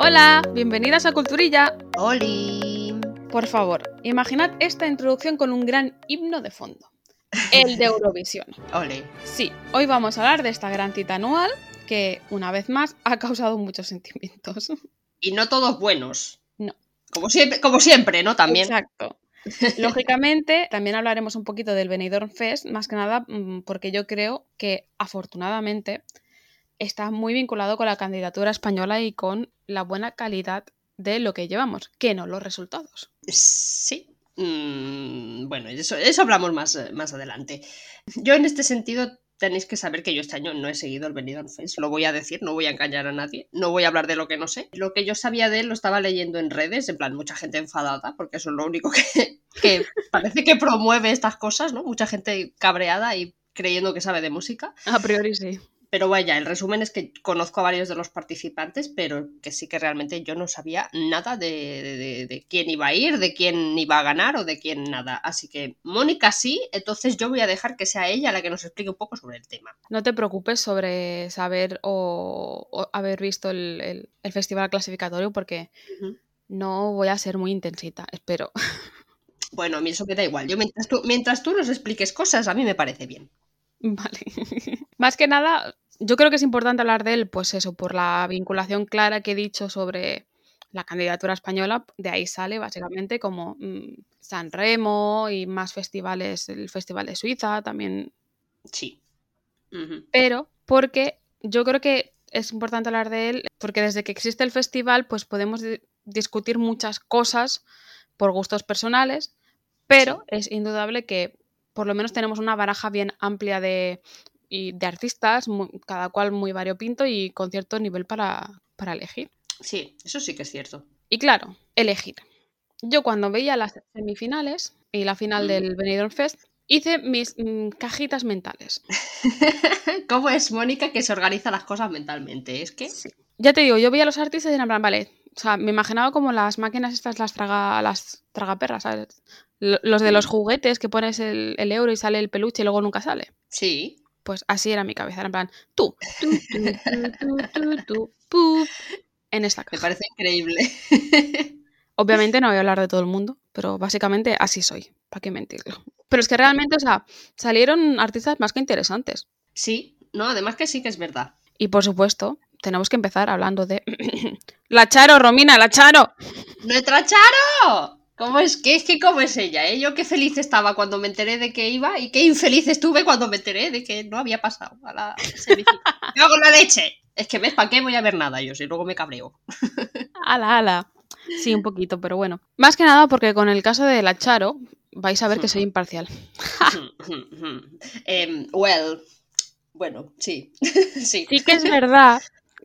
Hola, bienvenidas a Culturilla. ¡Holi! Por favor, imaginad esta introducción con un gran himno de fondo. El de Eurovisión. ¡Ole! Sí, hoy vamos a hablar de esta gran cita anual que, una vez más, ha causado muchos sentimientos. Y no todos buenos. No. Como siempre, como siempre ¿no? También. Exacto. Lógicamente, también hablaremos un poquito del Benidorm Fest, más que nada mm, porque yo creo que, afortunadamente, está muy vinculado con la candidatura española y con la buena calidad de lo que llevamos, que no los resultados. Sí. Mm, bueno, eso, eso hablamos más, eh, más adelante. Yo en este sentido tenéis que saber que yo este año no he seguido el Benidorm Fest, lo voy a decir, no voy a engañar a nadie, no voy a hablar de lo que no sé. Lo que yo sabía de él lo estaba leyendo en redes, en plan, mucha gente enfadada, porque eso es lo único que, que parece que promueve estas cosas, ¿no? Mucha gente cabreada y creyendo que sabe de música. A priori sí. Pero vaya, el resumen es que conozco a varios de los participantes, pero que sí que realmente yo no sabía nada de, de- de quién iba a ir, de quién iba a ganar o de quién nada. Así que Mónica sí, entonces yo voy a dejar que sea ella la que nos explique un poco sobre el tema. No te preocupes sobre saber o, o haber visto el, el- el festival clasificatorio porque no voy a ser muy intensita, espero. Bueno, a mí eso me da igual. Yo mientras tú, mientras tú nos expliques cosas, a mí me parece bien. Vale. Más que nada, yo creo que es importante hablar de él, pues eso, por la vinculación clara que he dicho sobre la candidatura española, de ahí sale básicamente como mm, San Remo y más festivales, el Festival de Suiza también, Sí. Pero porque yo creo que es importante hablar de él, porque desde que existe el festival, pues podemos di- discutir muchas cosas por gustos personales, pero es indudable que por lo menos tenemos una baraja bien amplia de, y de artistas, cada cual muy variopinto y con cierto nivel para, para elegir. Sí, eso sí que es cierto. Y claro, elegir. Yo cuando veía las semifinales y la final Mm. del Benidorm Fest, hice mis mm, cajitas mentales. ¿Cómo es Mónica que se organiza las cosas mentalmente? Es que... Ya te digo, yo veía a los artistas y plan, vale, o sea, me imaginaba como las máquinas estas, las traga, las tragaperras, ¿sabes? Lo- Los de los juguetes que pones el, el euro y sale el peluche y luego nunca sale. Sí. Pues así era mi cabeza, era en plan, tú, tú, tú, tú, tú, tú, tú, pup, en esta Me caja. parece increíble. Obviamente no voy a hablar de todo el mundo, pero básicamente así soy, ¿para qué mentirlo? Pero es que realmente, o sea, salieron artistas más que interesantes. Sí, no, además que sí que es verdad. Y por supuesto, tenemos que empezar hablando de... la Charo, Romina, la Charo. ¡Nuestra Charo! ¿Cómo es que es que cómo es ella? eh? Yo qué feliz estaba cuando me enteré de que iba y qué infeliz estuve cuando me enteré de que no había pasado a la semifinal. ¡Me hago la leche! Es que ves, ¿para qué voy a ver nada yo? Si luego me cabreo. Ala, ala. Sí, un poquito, pero bueno. Más que nada porque con el caso de la Charo vais a ver que soy imparcial. Em, well, bueno, sí. sí. Sí que es verdad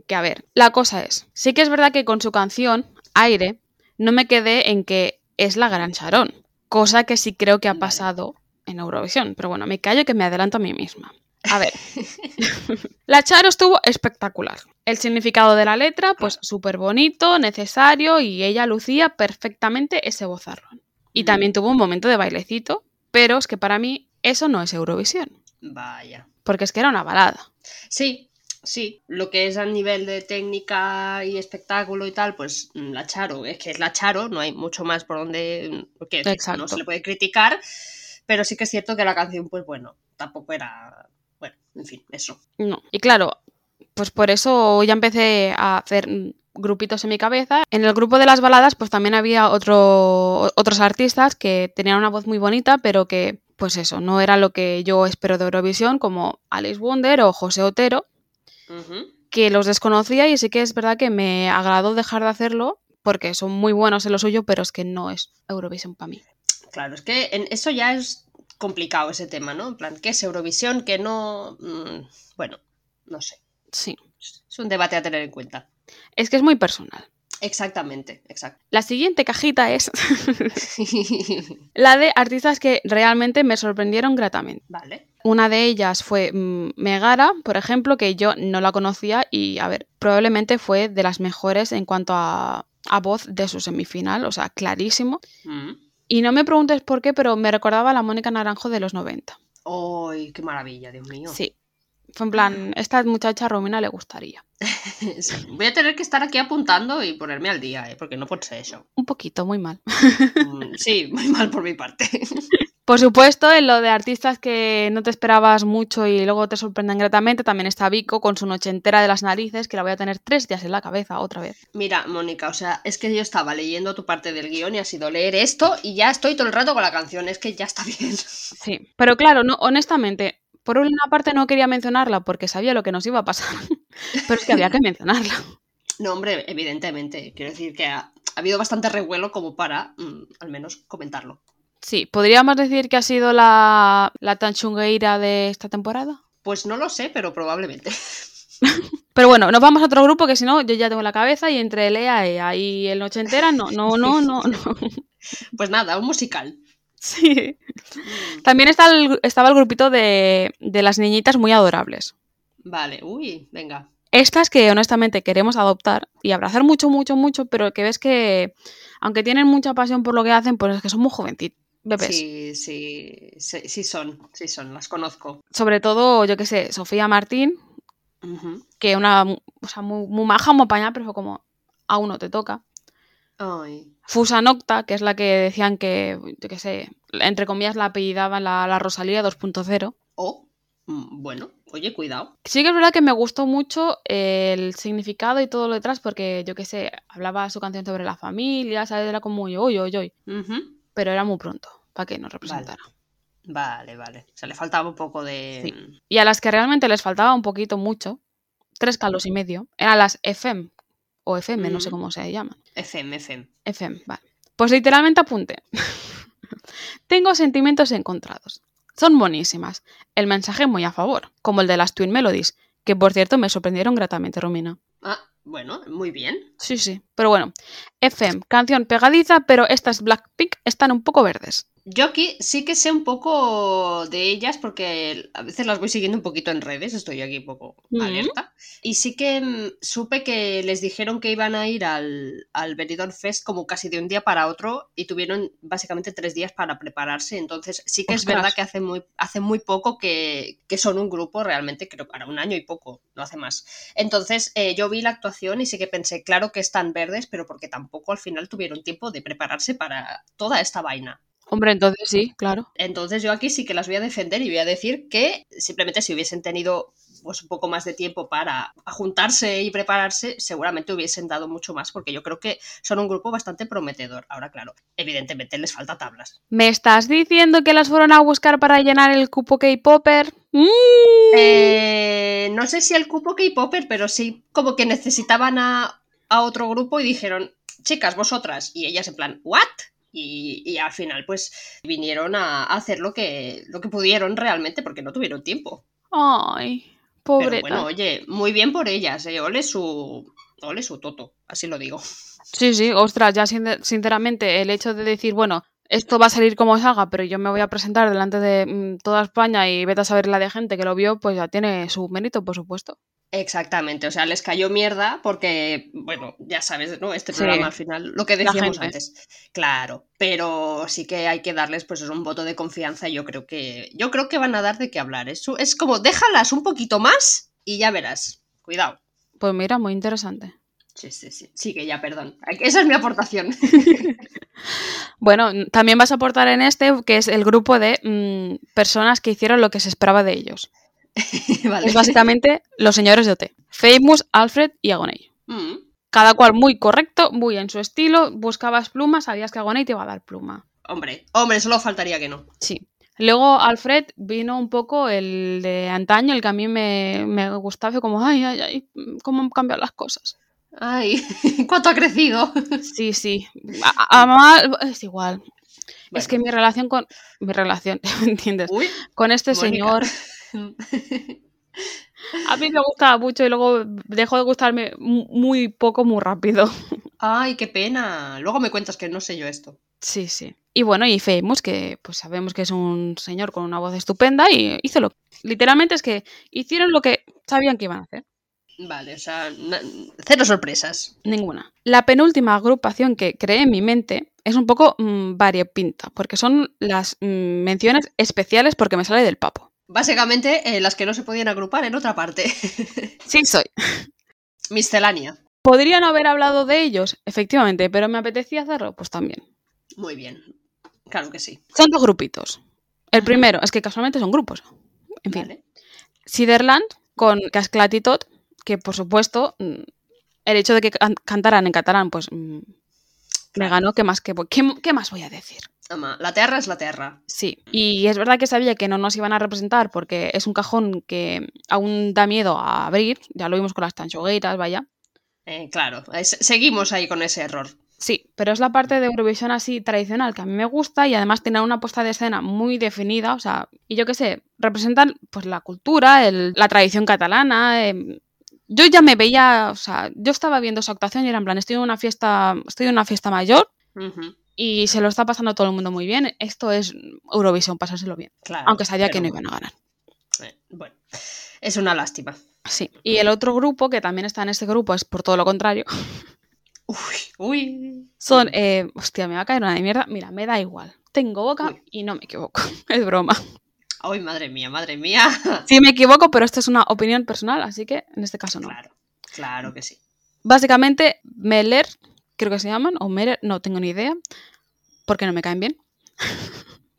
que, a ver, la cosa es, sí que es verdad que con su canción, Aire, no me quedé en que es la gran Sharon, cosa que sí creo que ha pasado en Eurovisión, pero bueno, me callo que me adelanto a mí misma. A ver, la Charo estuvo espectacular. El significado de la letra, pues súper bonito, necesario y ella lucía perfectamente ese bozarrón. Y Mm. también tuvo un momento de bailecito, pero es que para mí eso no es Eurovisión, Vaya. porque es que era una balada. Sí, sí. Lo que es a nivel de técnica y espectáculo y tal, pues mm, la Charo, es que es la Charo, no hay mucho más por donde. Porque Exacto. no se le puede criticar. Pero sí que es cierto que la canción, pues bueno, tampoco era. Bueno, en fin, eso. No. Y claro, pues por eso ya empecé a hacer mm, grupitos en mi cabeza. En el grupo de las baladas, pues también había otro, otros artistas que tenían una voz muy bonita, pero que, pues eso, no era lo que yo espero de Eurovisión, como Alice Wonder o José Otero, Que los desconocía y sí que es verdad que me agradó dejar de hacerlo porque son muy buenos en lo suyo, pero es que no es Eurovisión para mí. Claro, es que en eso ya es complicado ese tema, ¿no? En plan, ¿qué es Eurovisión? ¿Qué no? Mm, bueno, no sé. Sí. Es un debate a tener en cuenta. Es que es muy personal. Exactamente, exacto. La siguiente cajita es la de artistas que realmente me sorprendieron gratamente. vale. Una de ellas fue mm, Megara, por ejemplo, que yo no la conocía y, a ver, probablemente fue de las mejores en cuanto a, a voz de su semifinal, o sea, clarísimo. Mm. Y no me preguntes por qué, pero me recordaba a la Mónica Naranjo de los 90. ¡Ay, qué maravilla, Dios mío! Sí. Fue en plan, esta muchacha Romina le gustaría. Sí, Voy a tener que estar aquí apuntando y ponerme al día, ¿eh? porque no puede ser eso. Un poquito, muy mal. Mm, Sí, muy mal por mi parte. Por supuesto, en lo de artistas que no te esperabas mucho y luego te sorprenden gratamente, también está Vico con su noche entera de las narices, que la voy a tener tres días en la cabeza otra vez. Mira, Mónica, o sea, es que yo estaba leyendo tu parte del guion y ha sido leer esto y ya estoy todo el rato con la canción, es que ya está bien. Sí, pero claro, no, honestamente, por una parte no quería mencionarla porque sabía lo que nos iba a pasar, pero es que había que mencionarla. No, hombre, evidentemente, quiero decir que ha, ha habido bastante revuelo como para mm, al menos comentarlo. Sí, ¿podríamos decir que ha sido la, la tan chungueira de esta temporada? Pues no lo sé, pero probablemente. Pero bueno, nos vamos a otro grupo que si no, yo ya tengo la cabeza y entre Lea y ahí el noche entera, no, no, no, no, no. Pues nada, un musical. Sí. También está el- estaba el grupito de, de las niñitas muy adorables. Vale, uy, venga. Estas que honestamente queremos adoptar y abrazar mucho, mucho, mucho, pero que ves que, aunque tienen mucha pasión por lo que hacen, pues es que son muy jovencitos, bebés. Sí, sí, sí, sí son, sí son, las conozco. Sobre todo, yo qué sé, Sofía Martín, que una, o sea, muy, muy maja, muy apañada, pero fue como, a uno te toca. Ay, Fusa Nocta, que es la que decían que, yo qué sé, entre comillas la apellidaban la, la Rosalía 2.0. oh, mm, bueno, oye, cuidado. Sí que es verdad que me gustó mucho el significado y todo lo detrás, porque yo qué sé, hablaba su canción sobre la familia, ¿sabes? Era como uy, uy, Ujú. pero era muy pronto para que nos representara. Vale, vale. O sea, le faltaba un poco de... Sí. Y a las que realmente les faltaba un poquito mucho, tres calos y medio, eran las FM, o FM, no sé cómo se llaman. FM, FM. FM, vale. Pues literalmente apunté. Tengo sentimientos encontrados. Son buenísimas. El mensaje muy a favor, como el de las Twin Melodies, que por cierto me sorprendieron gratamente, Romina. Ah, bueno, muy bien. Sí, sí. Pero bueno, FM, canción pegadiza, pero estas Blackpink están un poco verdes. Yo aquí sí que sé un poco de ellas porque a veces las voy siguiendo un poquito en redes, estoy aquí un poco Ujú. alerta. Y sí que mm, supe que les dijeron que iban a ir al, al Benidorm Fest como casi de un día para otro y tuvieron básicamente tres días para prepararse. Entonces sí que es verdad que hace muy, hace muy poco que, que son un grupo realmente, creo que ahora un año y poco, no hace más. Entonces eh, yo vi la actuación y sí que pensé, claro que están verdes, pero porque tampoco al final tuvieron tiempo de prepararse para toda esta vaina. Hombre, entonces sí, claro. Entonces yo aquí sí que las voy a defender y voy a decir que simplemente si hubiesen tenido pues un poco más de tiempo para juntarse y prepararse, seguramente hubiesen dado mucho más, porque yo creo que son un grupo bastante prometedor. Ahora, claro, evidentemente les falta tablas. ¿Me estás diciendo que las fueron a buscar para llenar el cupo K-Popper? Eh, no sé si el cupo K-Popper, pero sí como que necesitaban a, a otro grupo y dijeron, chicas, vosotras. Y ellas en plan, ¿what? Y, y al final pues vinieron a hacer lo que, lo que pudieron realmente porque no tuvieron tiempo. Ay, Pero pobre. bueno, oye, muy bien por ellas, eh. Ole su. Ole su toto, así lo digo. Sí, sí, ostras, ya sin- sinceramente el hecho de decir, bueno, esto va a salir como salga, pero yo me voy a presentar delante de mm, toda España y vete a saber la de gente que lo vio, pues ya tiene su mérito, por supuesto. Exactamente, o sea, les cayó mierda porque, bueno, ya sabes, ¿no? Este Sí. programa al final, lo que decíamos antes. Claro, pero sí que hay que darles, pues, un voto de confianza. y Yo creo que. Yo creo que van a dar de qué hablar. Es, es como, déjalas un poquito más y ya verás. Cuidado. Pues mira, muy interesante. Sí, sí, sí. Sí, que ya, perdón. Esa es mi aportación. Bueno, también vas a aportar en este, que es el grupo de mm, personas que hicieron lo que se esperaba de ellos. vale. Es básicamente los señores de OT. Famous, Alfred y Agoney. Mm. Cada cual muy correcto, muy en su estilo. Buscabas plumas, sabías que Agoney te iba a dar pluma. Hombre, hombre, solo faltaría que no. Sí. Luego Alfred vino un poco el de antaño, el que a mí me, me gustaba, fue como, ay, ay, ay, cómo han cambiado las cosas. Ay, cuánto ha crecido. Sí, sí. A- a- a mamá es igual. Es que mi relación con. Mi relación, ¿me entiendes? Uy, Con este Mónica. señor. A mí me gustaba mucho y luego dejó de gustarme mu- muy poco, muy rápido. Ay, qué pena. Luego me cuentas que no sé yo esto. Sí, sí. Y bueno, y Famous, que pues sabemos que es un señor con una voz estupenda y hizo lo. Literalmente es que hicieron lo que sabían que iban a hacer. Vale, o sea, cero sorpresas. Ninguna. La penúltima agrupación que creé en mi mente es un poco mm, variopinta, porque son las mm, menciones especiales porque me sale del papo. Básicamente, eh, las que no se podían agrupar en otra parte. Sí, soy. Miscelánea. ¿Podría no haber hablado de ellos? Efectivamente, pero me apetecía hacerlo, pues también. Muy bien. Claro que sí. Son dos grupitos. El primero, es que casualmente son grupos. En fin. Vale. Siderland con Casclat y Tot, que por supuesto, mm, el hecho de que can- cantaran en catalán, pues mm, me ganó. ¿Qué más, qué, qué- qué más voy a decir? Home, la terra es la terra. Sí, y es verdad que sabía que no nos iban a representar porque es un cajón que aún da miedo a abrir, ya lo vimos con las tanchogueiras, vaya. Eh, claro, es- seguimos ahí con ese error. Sí, pero es la parte de Eurovisión así tradicional que a mí me gusta y además tiene una puesta de escena muy definida, o sea, y yo qué sé, representan pues la cultura, el- la tradición catalana. em, yo ya me veía, o sea, yo estaba viendo esa actuación y era en plan, estoy en una fiesta, estoy en una fiesta mayor y se lo está pasando todo el mundo muy bien. Esto es Eurovisión, pasárselo bien, Claro. aunque sabía que no iban a ganar. eh, bueno, es una lástima. Sí, y el otro grupo, que también está en este grupo, es por todo lo contrario. Uy, uy. Son, eh, hostia, me va a caer una de mierda. Mira, me da igual. Tengo boca Uy. y no me equivoco. Es broma. Ay, madre mía, madre mía. Sí me equivoco, pero esto es una opinión personal, así que en este caso no. Claro, claro que sí. Básicamente, Meller, creo que se llaman, o no tengo ni idea, porque no me caen bien.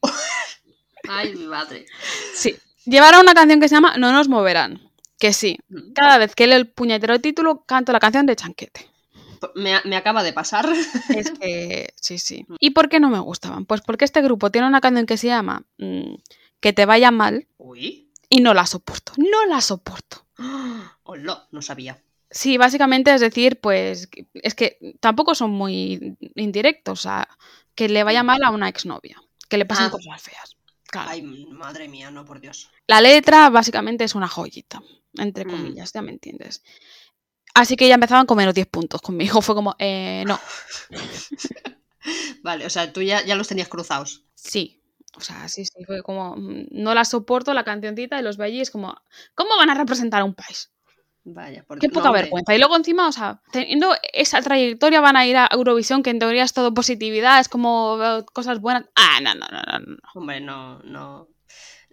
Ay, mi madre. Sí. Llevaron una canción que se llama No nos moverán. Que sí, Mm. cada vez que leo el puñetero título, canto la canción de Chanquete. Me, me acaba de pasar. Es que sí, sí. ¿Y por qué no me gustaban? Pues porque este grupo tiene una canción que se llama mm, Que te vaya mal Uy. y no la soporto. No la soporto. Hola, no sabía. Sí, básicamente es decir, pues es que tampoco son muy indirectos, o sea, que le vaya mal a una exnovia, que le pasen Ah. cosas feas. Claro. Ay, madre mía, no, por Dios. La letra básicamente es una joyita, entre Mm. comillas, ya me entiendes. Así que ya empezaban con menos 10 puntos conmigo. Fue como, eh, no, Vale, o sea, tú ya, ya los tenías cruzados. sí. O sea, sí, sí, fue como, mm, no la soporto la cancioncita de los Belli, es como, ¿cómo van a representar a un país? Vaya, por Qué poca No, vergüenza. Y luego encima, o sea, teniendo esa trayectoria van a ir a Eurovisión, que en teoría es todo positividad, es como eh, cosas buenas. Ah, no, no, no, no, no. Hombre, no, no.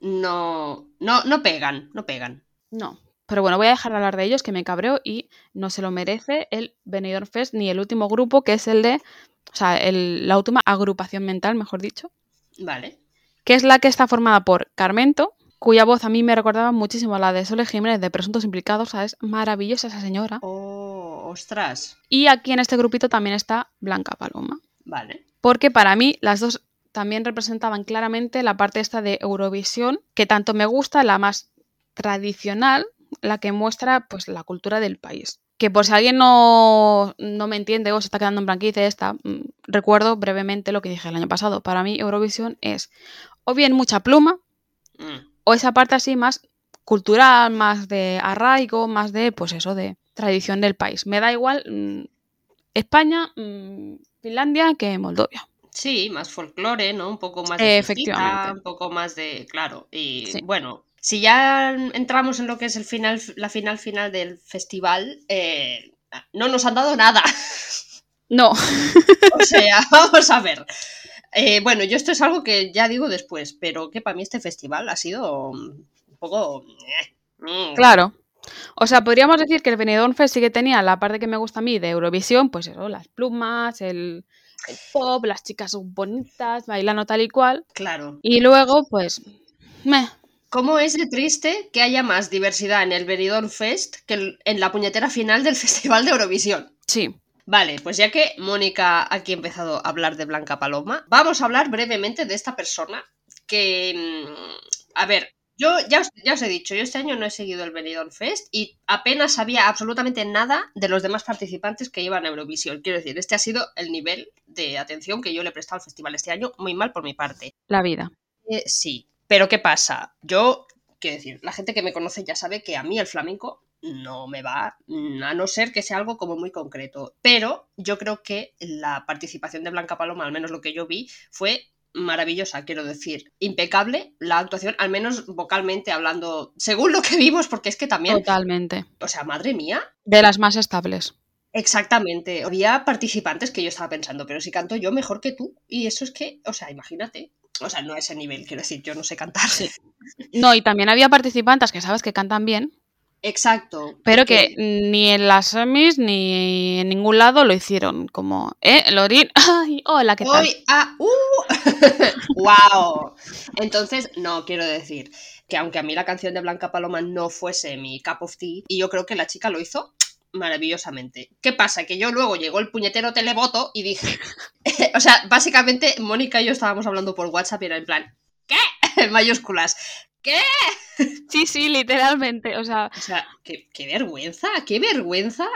No, no, no pegan, no pegan. No. Pero bueno, voy a dejar de hablar de ellos, que me cabreo y no se lo merece el Benidorm Fest ni el último grupo, que es el de, o sea, el- la última agrupación mental, mejor dicho, Vale. que es la que está formada por Carmento, cuya voz a mí me recordaba muchísimo a la de Sole Jiménez de Presuntos Implicados, o sea, es maravillosa esa señora. Oh, ostras. Y aquí en este grupito también está Blanca Paloma. Vale. porque para mí las dos también representaban claramente la parte esta de Eurovisión, que tanto me gusta, la más tradicional, la que muestra pues la cultura del país. Que por si alguien no, no me entiende o se está quedando en blanquice esta, mm, recuerdo brevemente lo que dije el año pasado. Para mí Eurovisión es o bien mucha pluma, Mm, o esa parte así más cultural, más de arraigo, más de, pues eso, de tradición del país. Me da igual mm, España, mm, Finlandia que Moldovia. Sí, más folclore, ¿no? Un poco más de Efectivamente. un poco más de, claro. Y Sí. bueno, si ya entramos en lo que es el final, la final final del festival, eh, no nos han dado nada. No, O sea, vamos a ver. Eh, bueno, yo esto es algo que ya digo después, pero que para mí este festival ha sido un poco... eh, mm, claro. O sea, podríamos decir que el Benidorm Fest sí que tenía la parte que me gusta a mí de Eurovisión, pues eso, las plumas, el, el pop, las chicas bonitas, bailando tal y cual. Claro. Y luego, pues, meh, ¿Cómo es de triste que haya más diversidad en el Benidorm Fest que en la puñetera final del Festival de Eurovisión? sí. Vale, pues ya que Mónica aquí ha empezado a hablar de Blanca Paloma, vamos a hablar brevemente de esta persona que, mm, a ver, yo ya os, ya os he dicho, yo este año no he seguido el Benidorm Fest y apenas sabía absolutamente nada de los demás participantes que iban a Eurovisión. Quiero decir, este ha sido el nivel de atención que yo le he prestado al festival este año, muy mal por mi parte. La vida. Eh, sí, pero ¿qué pasa? Yo, quiero decir, la gente que me conoce ya sabe que a mí el flamenco no me va, mm, a no ser que sea algo como muy concreto. Pero yo creo que la participación de Blanca Paloma, al menos lo que yo vi, fue maravillosa, quiero decir, impecable la actuación, al menos vocalmente hablando, según lo que vimos, porque es que también, Totalmente. o sea, madre mía, De las más estables. exactamente, había participantes que yo estaba pensando, pero si canto yo mejor que tú, y eso es que, o sea, imagínate. O sea, no a ese nivel, quiero decir, yo no sé cantar. No, y también había participantes que sabes que cantan bien, Exacto. pero porque- que ni en las semis ni en ningún lado lo hicieron. Como, ¿eh? Lorin, ay, hola, ¿qué tal? Hoy, ah, uh, wow. Entonces, no, quiero decir que aunque a mí la canción de Blanca Paloma no fuese mi cup of tea, y yo creo que la chica lo hizo maravillosamente. ¿Qué pasa? Que yo luego llegó el puñetero televoto y dije, o sea, básicamente Mónica y yo estábamos hablando por WhatsApp y era en plan, ¿qué? En mayúsculas. Sí, sí, literalmente. O sea, O sea, qué, qué vergüenza, qué vergüenza.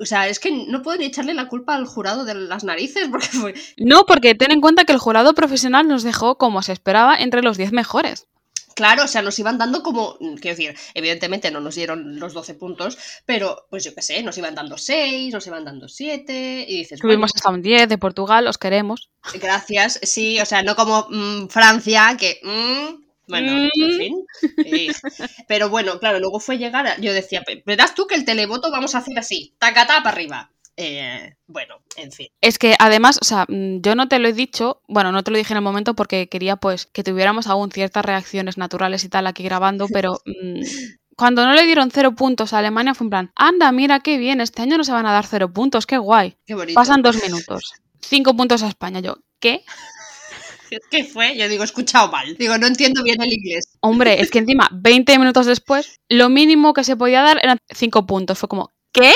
O sea, es que no puedo ni echarle la culpa al jurado de las narices porque fue, no, porque ten en cuenta que el jurado profesional nos dejó, como se esperaba, entre los 10 mejores. Claro, o sea, nos iban dando como, quiero decir, evidentemente no nos dieron los 12 puntos, pero pues yo qué sé, nos iban dando 6, nos iban dando 7 y dices, Tuvimos hasta un 10 de Portugal, os queremos. bueno, gracias, sí, o sea, no como mm, Francia, que, mm, bueno, en fin. pero bueno, claro, luego fue llegar, a- yo decía, "Pe- verás tú que el televoto vamos a hacer así, tacatá para arriba. Eh, bueno, en fin. Es que además, o sea, mm, yo no te lo he dicho, bueno, no te lo dije en el momento porque quería pues que tuviéramos aún ciertas reacciones naturales y tal aquí grabando, pero mm, cuando no le dieron cero puntos a Alemania fue en plan, anda, mira qué bien, este año no se van a dar cero puntos, qué guay. Qué bonito. Pasan dos minutos. Cinco puntos a España. Yo, ¿qué? ¿Qué fue? Yo digo, he escuchado mal. Digo, no entiendo bien el inglés. Hombre, es que encima, 20 minutos después, lo mínimo que se podía dar eran cinco puntos. Fue como, ¿qué?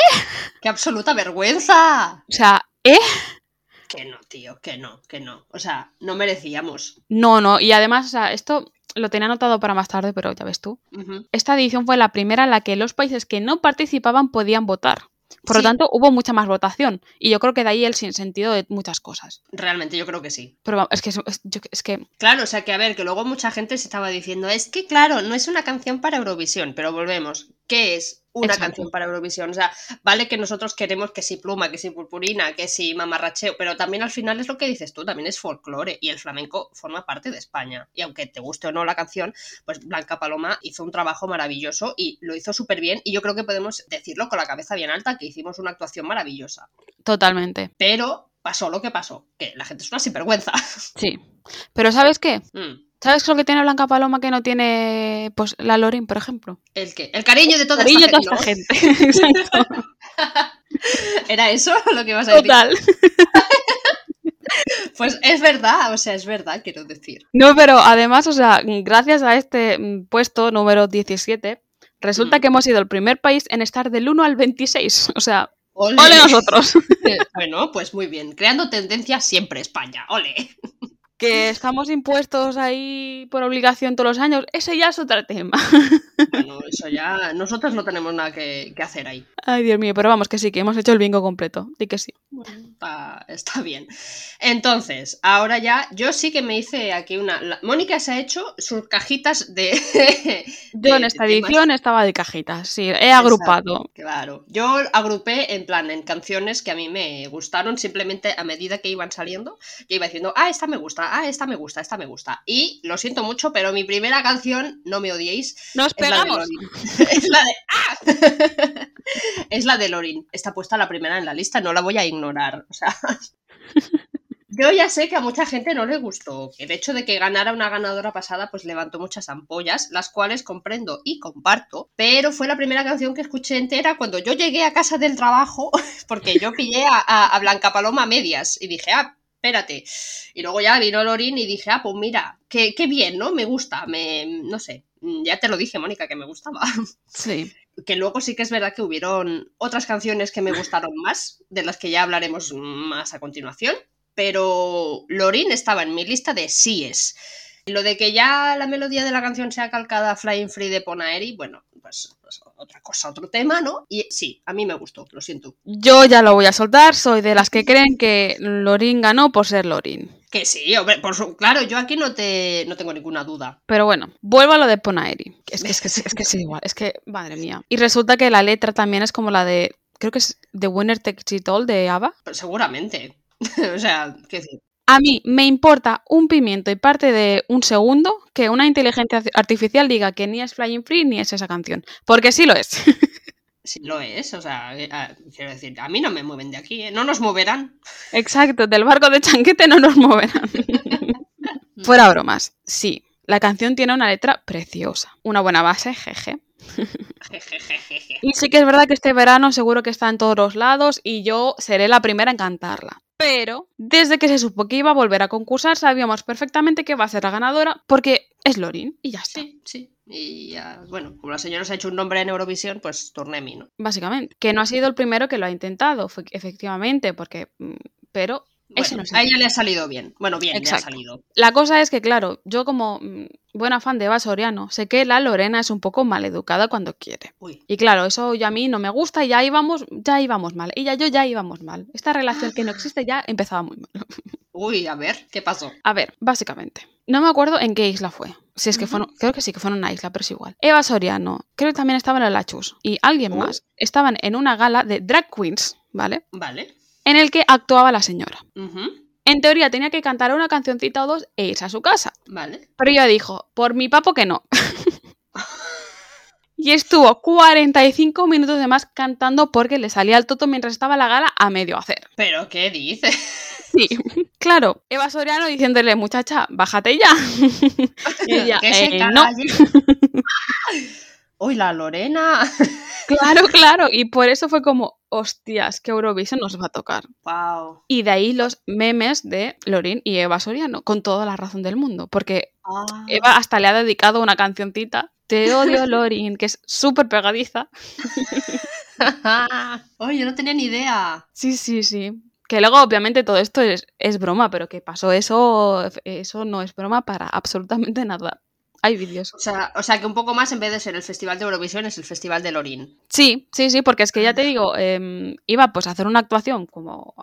¡Qué absoluta vergüenza! O sea, ¿eh? Que no, tío, que no, que no. O sea, no merecíamos. No, no. Y además, o sea, esto lo tenía anotado para más tarde, pero ya ves tú. Esta edición fue la primera en la que los países que no participaban podían votar. Por lo tanto, hubo mucha más votación. Y yo creo que de ahí el sinsentido de muchas cosas. Realmente yo creo que sí. Pero vamos, es que, es que Claro, o sea que a ver, que luego mucha gente se estaba diciendo, es que claro, no es una canción para Eurovisión, pero volvemos. ¿Qué es una Exacto. canción para Eurovisión? O sea, vale que nosotros queremos que si pluma, que si purpurina, que si mamarracheo, pero también al final es lo que dices tú, también es folclore y el flamenco forma parte de España. Y aunque te guste o no la canción, pues Blanca Paloma hizo un trabajo maravilloso y lo hizo súper bien y yo creo que podemos decirlo con la cabeza bien alta, que hicimos una actuación maravillosa. totalmente. Pero pasó lo que pasó, que la gente es una sinvergüenza. Sí. Pero ¿sabes qué? Mm. ¿Sabes lo que tiene Blanca Paloma que no tiene pues la Lorin, por ejemplo? ¿El qué? El cariño de toda Cariño esta de toda gente. esta gente. Exacto. ¿Era eso lo que ibas a decir? Total. Pues es verdad, o sea, es verdad, quiero decir. No, pero además, o sea, gracias a este mm, puesto número 17, resulta Mm. que hemos sido el primer país en estar del 1 al 26. O sea, Ole. ¡ole nosotros! bueno, pues muy bien. Creando tendencia siempre España. Ole. Que estamos impuestos ahí por obligación todos los años, ese ya es otro tema. Bueno, eso ya. Nosotros no tenemos nada que, que hacer ahí. Ay, Dios mío, pero vamos, que sí, que hemos hecho el bingo completo. Di que sí. Está, está bien. Entonces, ahora ya, yo sí que me hice aquí una. la- Mónica se ha hecho sus cajitas de. Yo de- en esta de edición estaba de cajitas, sí, he agrupado. Claro, yo agrupé en plan en canciones que a mí me gustaron, simplemente a medida que iban saliendo, yo iba diciendo, ah, esta me gusta, ah, esta me gusta, esta me gusta. Y lo siento mucho, pero mi primera canción, no me odiéis, ¡Nos es la de pegamos! Lorin. es la de ¡Ah! es la de Lorin. Está puesta la primera en la lista, no la voy a ignorar. O sea. Yo ya sé que a mucha gente no le gustó. que El hecho de que ganara una ganadora pasada, pues levantó muchas ampollas, las cuales comprendo y comparto. Pero fue la primera canción que escuché entera cuando yo llegué a casa del trabajo, porque yo pillé a, a- a Blanca Paloma medias y dije, ah, espérate. Y luego ya vino Lorin y dije, ah, pues mira, qué, qué bien, ¿no? Me gusta, me, no sé. Ya te lo dije, Mónica, que me gustaba Sí. que luego sí que es verdad que hubieron otras canciones que me gustaron más, de las que ya hablaremos más a continuación, pero Lorin estaba en mi lista de síes. Lo de que ya la melodía de la canción sea calcada a Flying Free de Ponaeri, bueno, pues, pues otra cosa, otro tema, ¿no? Y sí, a mí me gustó, lo siento. Yo ya lo voy a soltar, soy de las que creen que Lorin ganó por ser Lorin. Que sí, hombre, por su- claro, yo aquí no, te, no tengo ninguna duda. Pero bueno, vuelvo a lo de Ponaeri. Es que es, que, es que es igual, es que, madre mía. Y resulta que la letra también es como la de, creo que es The Winner Takes It All de ABBA. Pues seguramente. o sea, qué decir. A mí me importa un pimiento y parte de un segundo que una inteligencia artificial diga que ni es Flying Free ni es esa canción. Porque sí lo es. Si lo es, o sea, eh, ah, quiero decir, a mí no me mueven de aquí, ¿eh? no nos moverán. Exacto, del barco de chanquete no nos moverán. Fuera bromas, sí. La canción tiene una letra preciosa, una buena base, jeje. y sí que es verdad que este verano seguro que está en todos los lados y yo seré la primera en cantarla. Pero desde que se supo que iba a volver a concursar, sabíamos perfectamente que va a ser la ganadora porque es Lorin y ya está. Sí, sí. Y ya, bueno, como la señora se ha hecho un nombre en Eurovisión, pues Tournemi, ¿no? Básicamente. Que no ha sido el primero que lo ha intentado, efectivamente, porque. mm, Ese Bueno, no a el- ella le ha salido bien. Bueno, bien, Exacto. le ha salido. La cosa es que, claro, yo como mm, buena fan de Eva Soriano, sé que la Lorena es un poco maleducada cuando quiere. Uy. Y claro, eso ya a mí no me gusta y ya íbamos, ya íbamos mal. Ella y yo ya íbamos mal. Esta relación que no existe ya empezaba muy mal. Uy, a ver, ¿qué pasó? A ver, básicamente. No me acuerdo en qué isla fue. Si es que fue, Ujú. creo que sí que fue en una isla, pero es igual. Eva Soriano, creo que también estaba en la Lachus. Y alguien más. Estaban en una gala de drag queens, ¿vale? Vale. En el que actuaba la señora. En teoría tenía que cantar una cancioncita o dos e irse a su casa. Vale. Pero ella dijo, por mi papo que no. y estuvo 45 minutos de más cantando porque le salía el toto mientras estaba la gala a medio hacer. ¿Pero qué dices? Sí, claro. Eva Soriano diciéndole, muchacha, bájate ya. Y ella, que se "Eh, no". Uy, la Lorena. Claro, claro. Y por eso fue como, hostias, que Eurovisión nos va a tocar. Wow. Y de ahí los memes de Lorin y Eva Soriano, con toda la razón del mundo. Porque Ah. Eva hasta le ha dedicado una cancioncita, Te odio, Lorin, que es súper pegadiza. Oye, yo no tenía ni idea. Sí, sí, sí. Que luego, obviamente, todo esto es, es broma, pero que pasó eso, eso no es broma para absolutamente nada. Hay vídeos. O sea, o sea, que un poco más, en vez de ser el Festival de Eurovisión, es el Festival de Lorín. Sí, sí, sí, porque es que ya te digo, em, iba pues a hacer una actuación como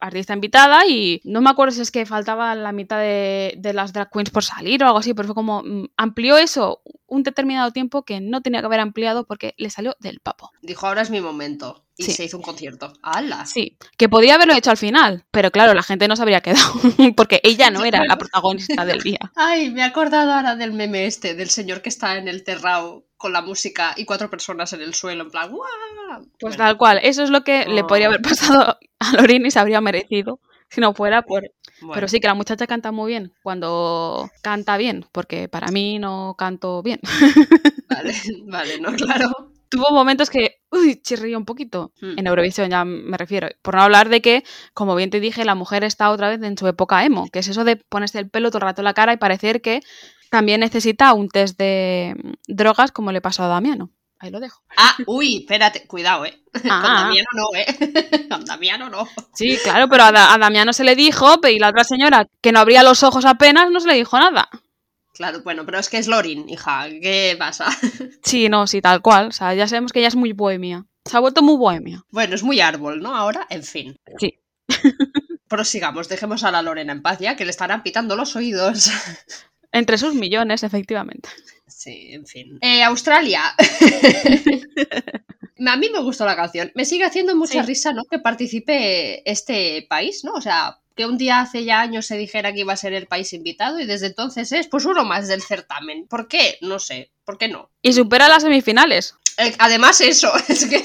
artista invitada y no me acuerdo si es que faltaba la mitad de, de las drag queens por salir o algo así, pero fue como mm, amplió eso un determinado tiempo que no tenía que haber ampliado porque le salió del papo. Dijo, ahora es mi momento. Y Sí. se hizo un concierto. ¡Hala! Sí, que podía haberlo hecho al final, pero claro, la gente no se habría quedado porque ella no era la protagonista del día. Ay, me he acordado ahora del meme este, del señor que está en el terrao con la música y cuatro personas en el suelo, en plan, ¡guau! Pues Bueno, tal cual, eso es lo que le podría haber Oh. pasado a Lorin y se habría merecido si no fuera por bueno. Pero sí que la muchacha canta muy bien cuando canta bien, porque para mí no canto bien. Vale, vale, no, claro. Tuvo momentos que, uy, chirría un poquito. Hmm. En Eurovisión ya me refiero. Por no hablar de que, como bien te dije, la mujer está otra vez en su época emo, que es eso de ponerse el pelo todo el rato en la cara y parecer que también necesita un test de mm, drogas como le pasó a Damiano. Ahí lo dejo. Ah, uy, espérate, cuidado, eh. Con Ah, Damiano no, eh. Con Damiano no. sí, claro, pero a, Da- a Damiano se le dijo, y la otra señora, que no abría los ojos apenas, no se le dijo nada. Claro, bueno, pero es que es Lorin, hija. ¿Qué pasa? Sí, no, sí, tal cual. O sea, ya sabemos que ella es muy bohemia. Se ha vuelto muy bohemia. Bueno, es muy árbol, ¿no? Ahora, en fin. Sí. Prosigamos, dejemos a la Lorena en paz ya, que le estarán pitando los oídos. Entre sus millones, efectivamente. Sí, en fin. Eh, Australia. a mí me gustó la canción. Me sigue haciendo mucha Sí. risa, ¿no? Que participe este país, ¿no? O sea, que un día hace ya años se dijera que iba a ser el país invitado y desde entonces es pues uno más del certamen. ¿Por qué? No sé. ¿Por qué no? Y supera las semifinales. Eh, Además, eso, es que,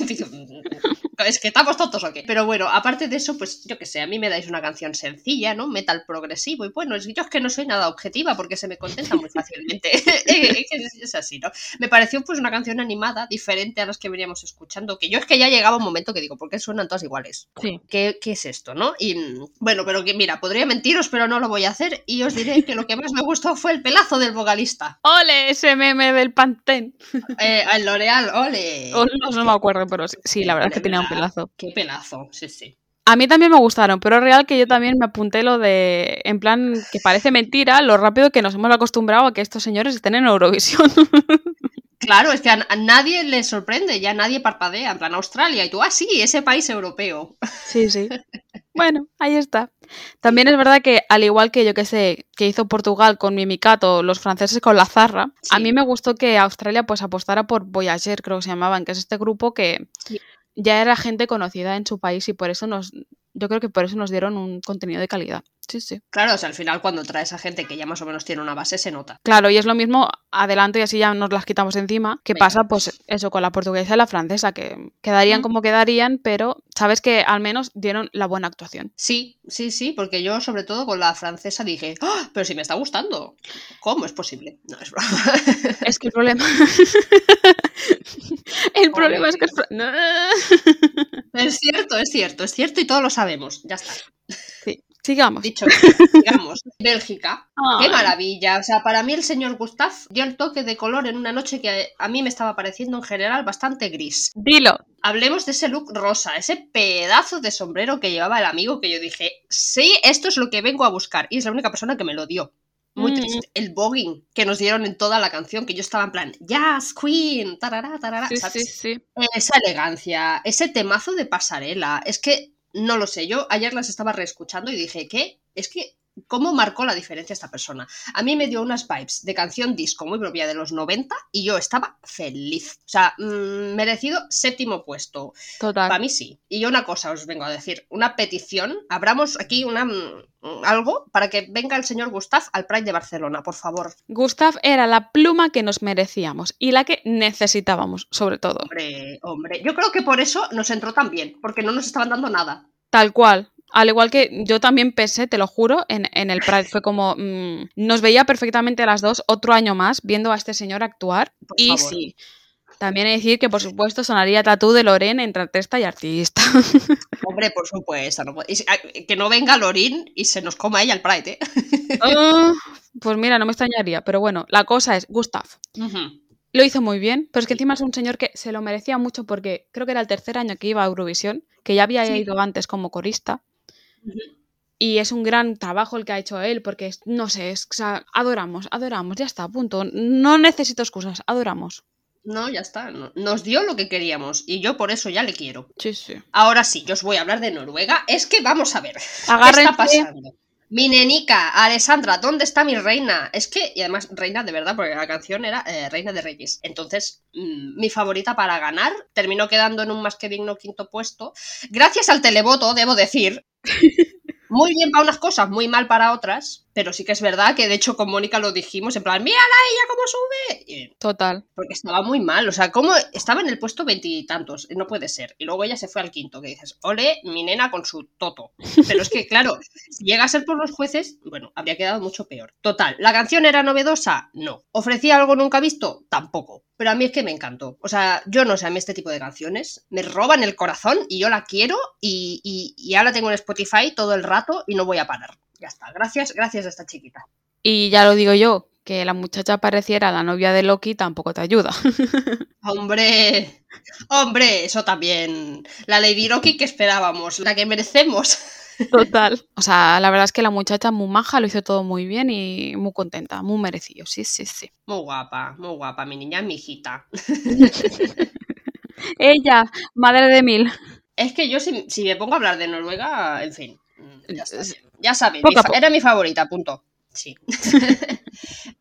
es que estamos tontos o qué. Pero bueno, aparte de eso, pues yo qué sé, a mí me dais una canción sencilla, ¿no? Metal progresivo. Y bueno, yo es que no soy nada objetiva porque se me contenta muy fácilmente. Es que así, ¿no? Me pareció pues una canción animada, diferente a las que veníamos escuchando. Que yo es que ya llegaba un momento que digo, ¿por qué suenan todas iguales? Sí. ¿Qué, qué es esto, no? Y bueno, pero que mira, podría mentiros, pero no lo voy a hacer. Y os diré que lo que más me gustó fue el pelazo del vocalista. ¡Ole! Ese meme del Pantene. Eh, el L'Oreal, ole. No, no me acuerdo, pero sí, sí, la verdad es que tenía un. Pelazo. Qué pelazo, sí, sí. A mí también me gustaron, pero es real que yo también me apunté lo de, en plan, que parece mentira lo rápido que nos hemos acostumbrado a que estos señores estén en Eurovisión. Claro, es que a, nadie le sorprende, ya nadie parpadea, en plan Australia, y tú, ah, sí, ese país europeo. Sí, sí. Bueno, ahí está. También es verdad que, al igual que yo que sé, que hizo Portugal con Mimicato, los franceses con la Zarra, a mí me gustó que Australia pues apostara por Voyager, creo que se llamaban, que es este grupo que Sí. Ya era gente conocida en su país y por eso nos, yo creo que por eso nos dieron un contenido de calidad. Sí, sí. Claro, o sea, al final cuando traes a gente que ya más o menos tiene una base, se nota. Claro, y es lo mismo, adelanto y así ya nos las quitamos encima. ¿Qué Venga. pasa? Pues eso, con la portuguesa y la francesa, que quedarían Mm. como quedarían, pero sabes que al menos dieron la buena actuación. Sí, sí, sí, porque yo sobre todo con la francesa dije, "Ah, pero si me está gustando. ¿Cómo es posible? No, es broma. Es que el problema. el problema es que. es... No. es cierto, es cierto, es cierto y todos lo sabemos. Ya está. Sí, sigamos. Dicho, digamos, Bélgica. ¡Qué Ay. maravilla! O sea, para mí el señor Gustav dio el toque de color en una noche que a mí me estaba pareciendo en general bastante gris. Dilo. Hablemos de ese look rosa, ese pedazo de sombrero que llevaba el amigo que yo dije, sí, esto es lo que vengo a buscar. Y es la única persona que me lo dio. Muy Mm. triste. El voguing que nos dieron en toda la canción, que yo estaba en plan, Yes, Queen, tarará, tarará. Sí, sí, sí. Esa elegancia, ese temazo de pasarela. Es que, no lo sé, yo ayer las estaba reescuchando y dije, ¿qué? Es que, ¿cómo marcó la diferencia esta persona? A mí me dio unas vibes de canción disco muy propia de los 90 y yo estaba feliz. O sea, mm, merecido séptimo puesto. Total. Para mí sí. Y yo una cosa os vengo a decir, una petición, abramos aquí una, mm, algo para que venga el señor Gustav al Pride de Barcelona, por favor. Gustav era la pluma que nos merecíamos y la que necesitábamos, sobre todo. Hombre, hombre, yo creo que por eso nos entró tan bien, porque no nos estaban dando nada. Tal cual. Al igual que yo también pensé, te lo juro, en, en el Pride. Fue como. mm, nos veía perfectamente a las dos otro año más viendo a este señor actuar. Por y favor. sí. También he de decir que, por supuesto, sonaría tatú de Loren entre artista y artista. Hombre, por supuesto. no ah, que no venga Lorín y se nos coma ella el Pride, ¿eh? Ah, pues mira, no me extrañaría. Pero bueno, la cosa es, Gustav lo hizo muy bien, pero es que encima es un señor que se lo merecía mucho porque creo que era el tercer año que iba a Eurovisión, que ya había Sí. ido antes como corista. Y es un gran trabajo el que ha hecho él, porque no sé, es, o sea, adoramos, adoramos, ya está, punto. No necesito excusas, adoramos. No, ya está. no- Nos dio lo que queríamos y yo por eso ya le quiero. Sí, sí. Ahora sí, yo os voy a hablar de Noruega. Es que vamos a ver. ¿Qué Agárrense. está pasando? Mi nenica, Alessandra, ¿dónde está mi reina? Es que, y además, reina de verdad, porque la canción era eh, Reina de Reyes. Entonces, mm, mi favorita para ganar terminó quedando en un más que digno quinto puesto. Gracias al televoto, debo decir. Muy bien para unas cosas, muy mal para otras. Pero sí que es verdad que, de hecho, con Mónica lo dijimos en plan, ¡mírala ella cómo sube! Y- Total. porque estaba muy mal, o sea, como estaba en el puesto veintitantos, no puede ser. Y luego ella se fue al quinto, que dices, ole, mi nena con su toto. Pero es que, claro, si llega a ser por los jueces, bueno, habría quedado mucho peor. Total, ¿la canción era novedosa? No. ¿Ofrecía algo nunca visto? Tampoco. Pero a mí es que me encantó. O sea, yo no sé, a mí este tipo de canciones me roban el corazón y yo la quiero y, y, y ahora tengo en Spotify todo el rato y no voy a parar. Ya está, gracias, gracias a esta chiquita. Y ya lo digo yo, que la muchacha pareciera la novia de Loki tampoco te ayuda. Hombre, hombre, eso también. La Lady Rocky que esperábamos, la que merecemos. Total. O sea, la verdad es que la muchacha muy maja, lo hizo todo muy bien y muy contenta, muy merecido. Sí, sí, sí. Muy guapa, muy guapa, mi niña, mi hijita. Ella, madre de mil. Es que yo si, si me pongo a hablar de Noruega, en fin, ya, ya Poco mi era mi favorita, punto. Sí.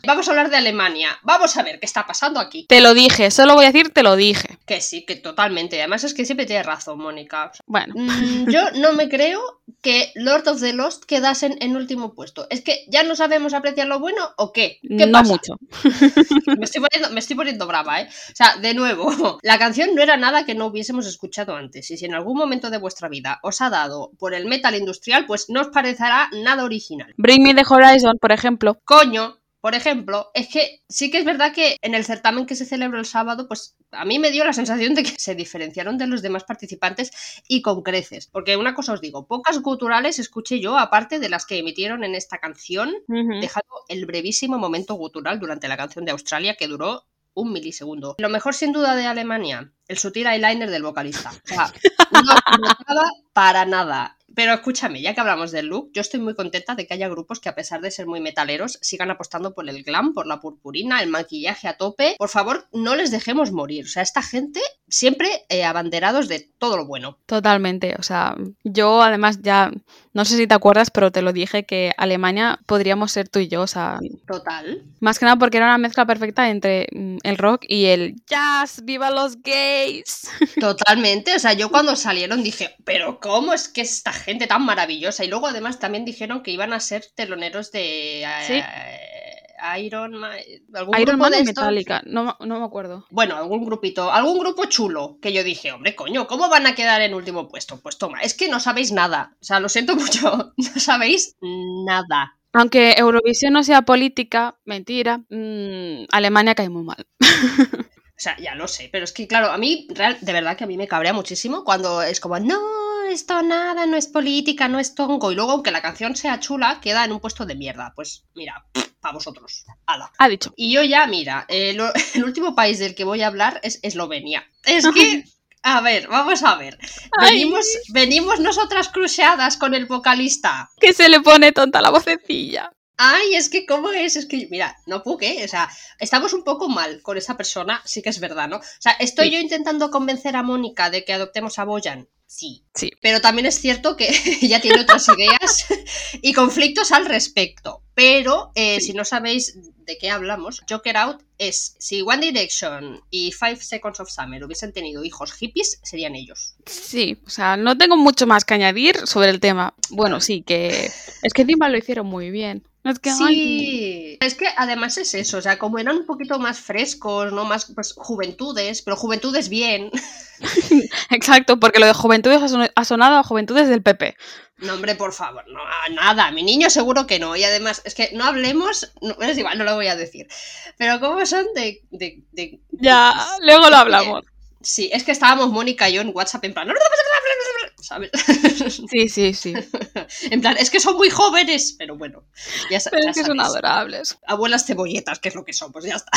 Vamos a hablar de Alemania. Vamos a ver qué está pasando aquí. Te lo dije, solo voy a decir te lo dije. Que sí, que totalmente. Además es que siempre tienes razón, Mónica. Bueno, Mm, yo no me creo que Lord of the Lost quedasen en último puesto. Es que ya no sabemos apreciar lo bueno o qué. ¿Qué no pasa? mucho. Me estoy, poniendo, me estoy poniendo brava, ¿eh? O sea, de nuevo, la canción no era nada que no hubiésemos escuchado antes. Y si en algún momento de vuestra vida os ha dado por el metal industrial, pues no os parecerá nada original. Bring Me the Horizon, por ejemplo. Coño, por ejemplo, es que sí que es verdad que en el certamen que se celebró el sábado, pues a mí me dio la sensación de que se diferenciaron de los demás participantes y con creces. Porque una cosa os digo, pocas guturales escuché yo, aparte de las que emitieron en esta canción, dejando el brevísimo momento gutural durante la canción de Australia que duró un milisegundo. Lo mejor sin duda de Alemania, el sutil eyeliner del vocalista. O sea, no notaba para nada. Pero escúchame, ya que hablamos del look, yo estoy muy contenta de que haya grupos que a pesar de ser muy metaleros sigan apostando por el glam, por la purpurina, el maquillaje a tope. Por favor, no les dejemos morir. O sea, esta gente siempre eh, abanderados de todo lo bueno. Totalmente. O sea, yo además ya, no sé si te acuerdas, pero te lo dije que Alemania podríamos ser tú y yo. O sea, Total. más que nada porque era una mezcla perfecta entre mm, el rock y el jazz. ¡Viva los gays! Totalmente. O sea, yo cuando salieron dije, pero ¿cómo es que esta gente tan maravillosa? Y luego además también dijeron que iban a ser teloneros de... Sí. eh, Iron Man, algún Iron grupo Man de. Metallica. No, no me acuerdo. Bueno, algún grupito, algún grupo chulo que yo dije, hombre, coño, ¿cómo van a quedar en último puesto? Pues toma, es que no sabéis nada. O sea, lo siento mucho, no sabéis nada. Aunque Eurovisión no sea política, mentira, mm, Alemania cae muy mal. O sea, ya lo sé, pero es que, claro, a mí, real, de verdad que a mí me cabrea muchísimo cuando es como, no, esto nada, no es política, no es tongo. Y luego, aunque la canción sea chula, queda en un puesto de mierda. Pues mira, para vosotros. Ala. Ha dicho. Y yo ya, mira, eh, lo- el último país del que voy a hablar es Eslovenia. Es que, a ver, vamos a ver. Ay. Venimos, venimos nosotras cruceadas con el vocalista. Que se le pone tonta la vocecilla. Ay, es que, ¿cómo es? Es que, mira, no puque, o sea, estamos un poco mal con esa persona, sí que es verdad, ¿no? O sea, ¿estoy Sí. yo intentando convencer a Mónica de que adoptemos a Boyan? Sí. Sí. Pero también es cierto que ella tiene otras ideas y conflictos al respecto. Pero eh, Sí. si no sabéis de qué hablamos, Joker Out es si One Direction y Five Seconds of Summer hubiesen tenido hijos hippies, serían ellos. Sí, o sea, no tengo mucho más que añadir sobre el tema. Bueno, sí, que es que encima lo hicieron muy bien. Es que, Sí, es que además es eso, o sea, como eran un poquito más frescos, ¿no? Más pues, juventudes, pero juventudes bien. exacto, porque lo de juventudes ha son- ha sonado a juventudes del PP. No, hombre, por favor, no, nada, mi niño seguro que no. Y además, es que no hablemos, no, es igual, no lo voy a decir. Pero ¿cómo son de... de, de- Ya, luego lo hablamos. Sí, es que estábamos Mónica y yo en WhatsApp en plan... ¿Sabes? Sí, sí, sí. en plan, es que son muy jóvenes, pero bueno, ya, Pero ya es que son adorables. Abuelas cebolletas, que es lo que somos, ya está.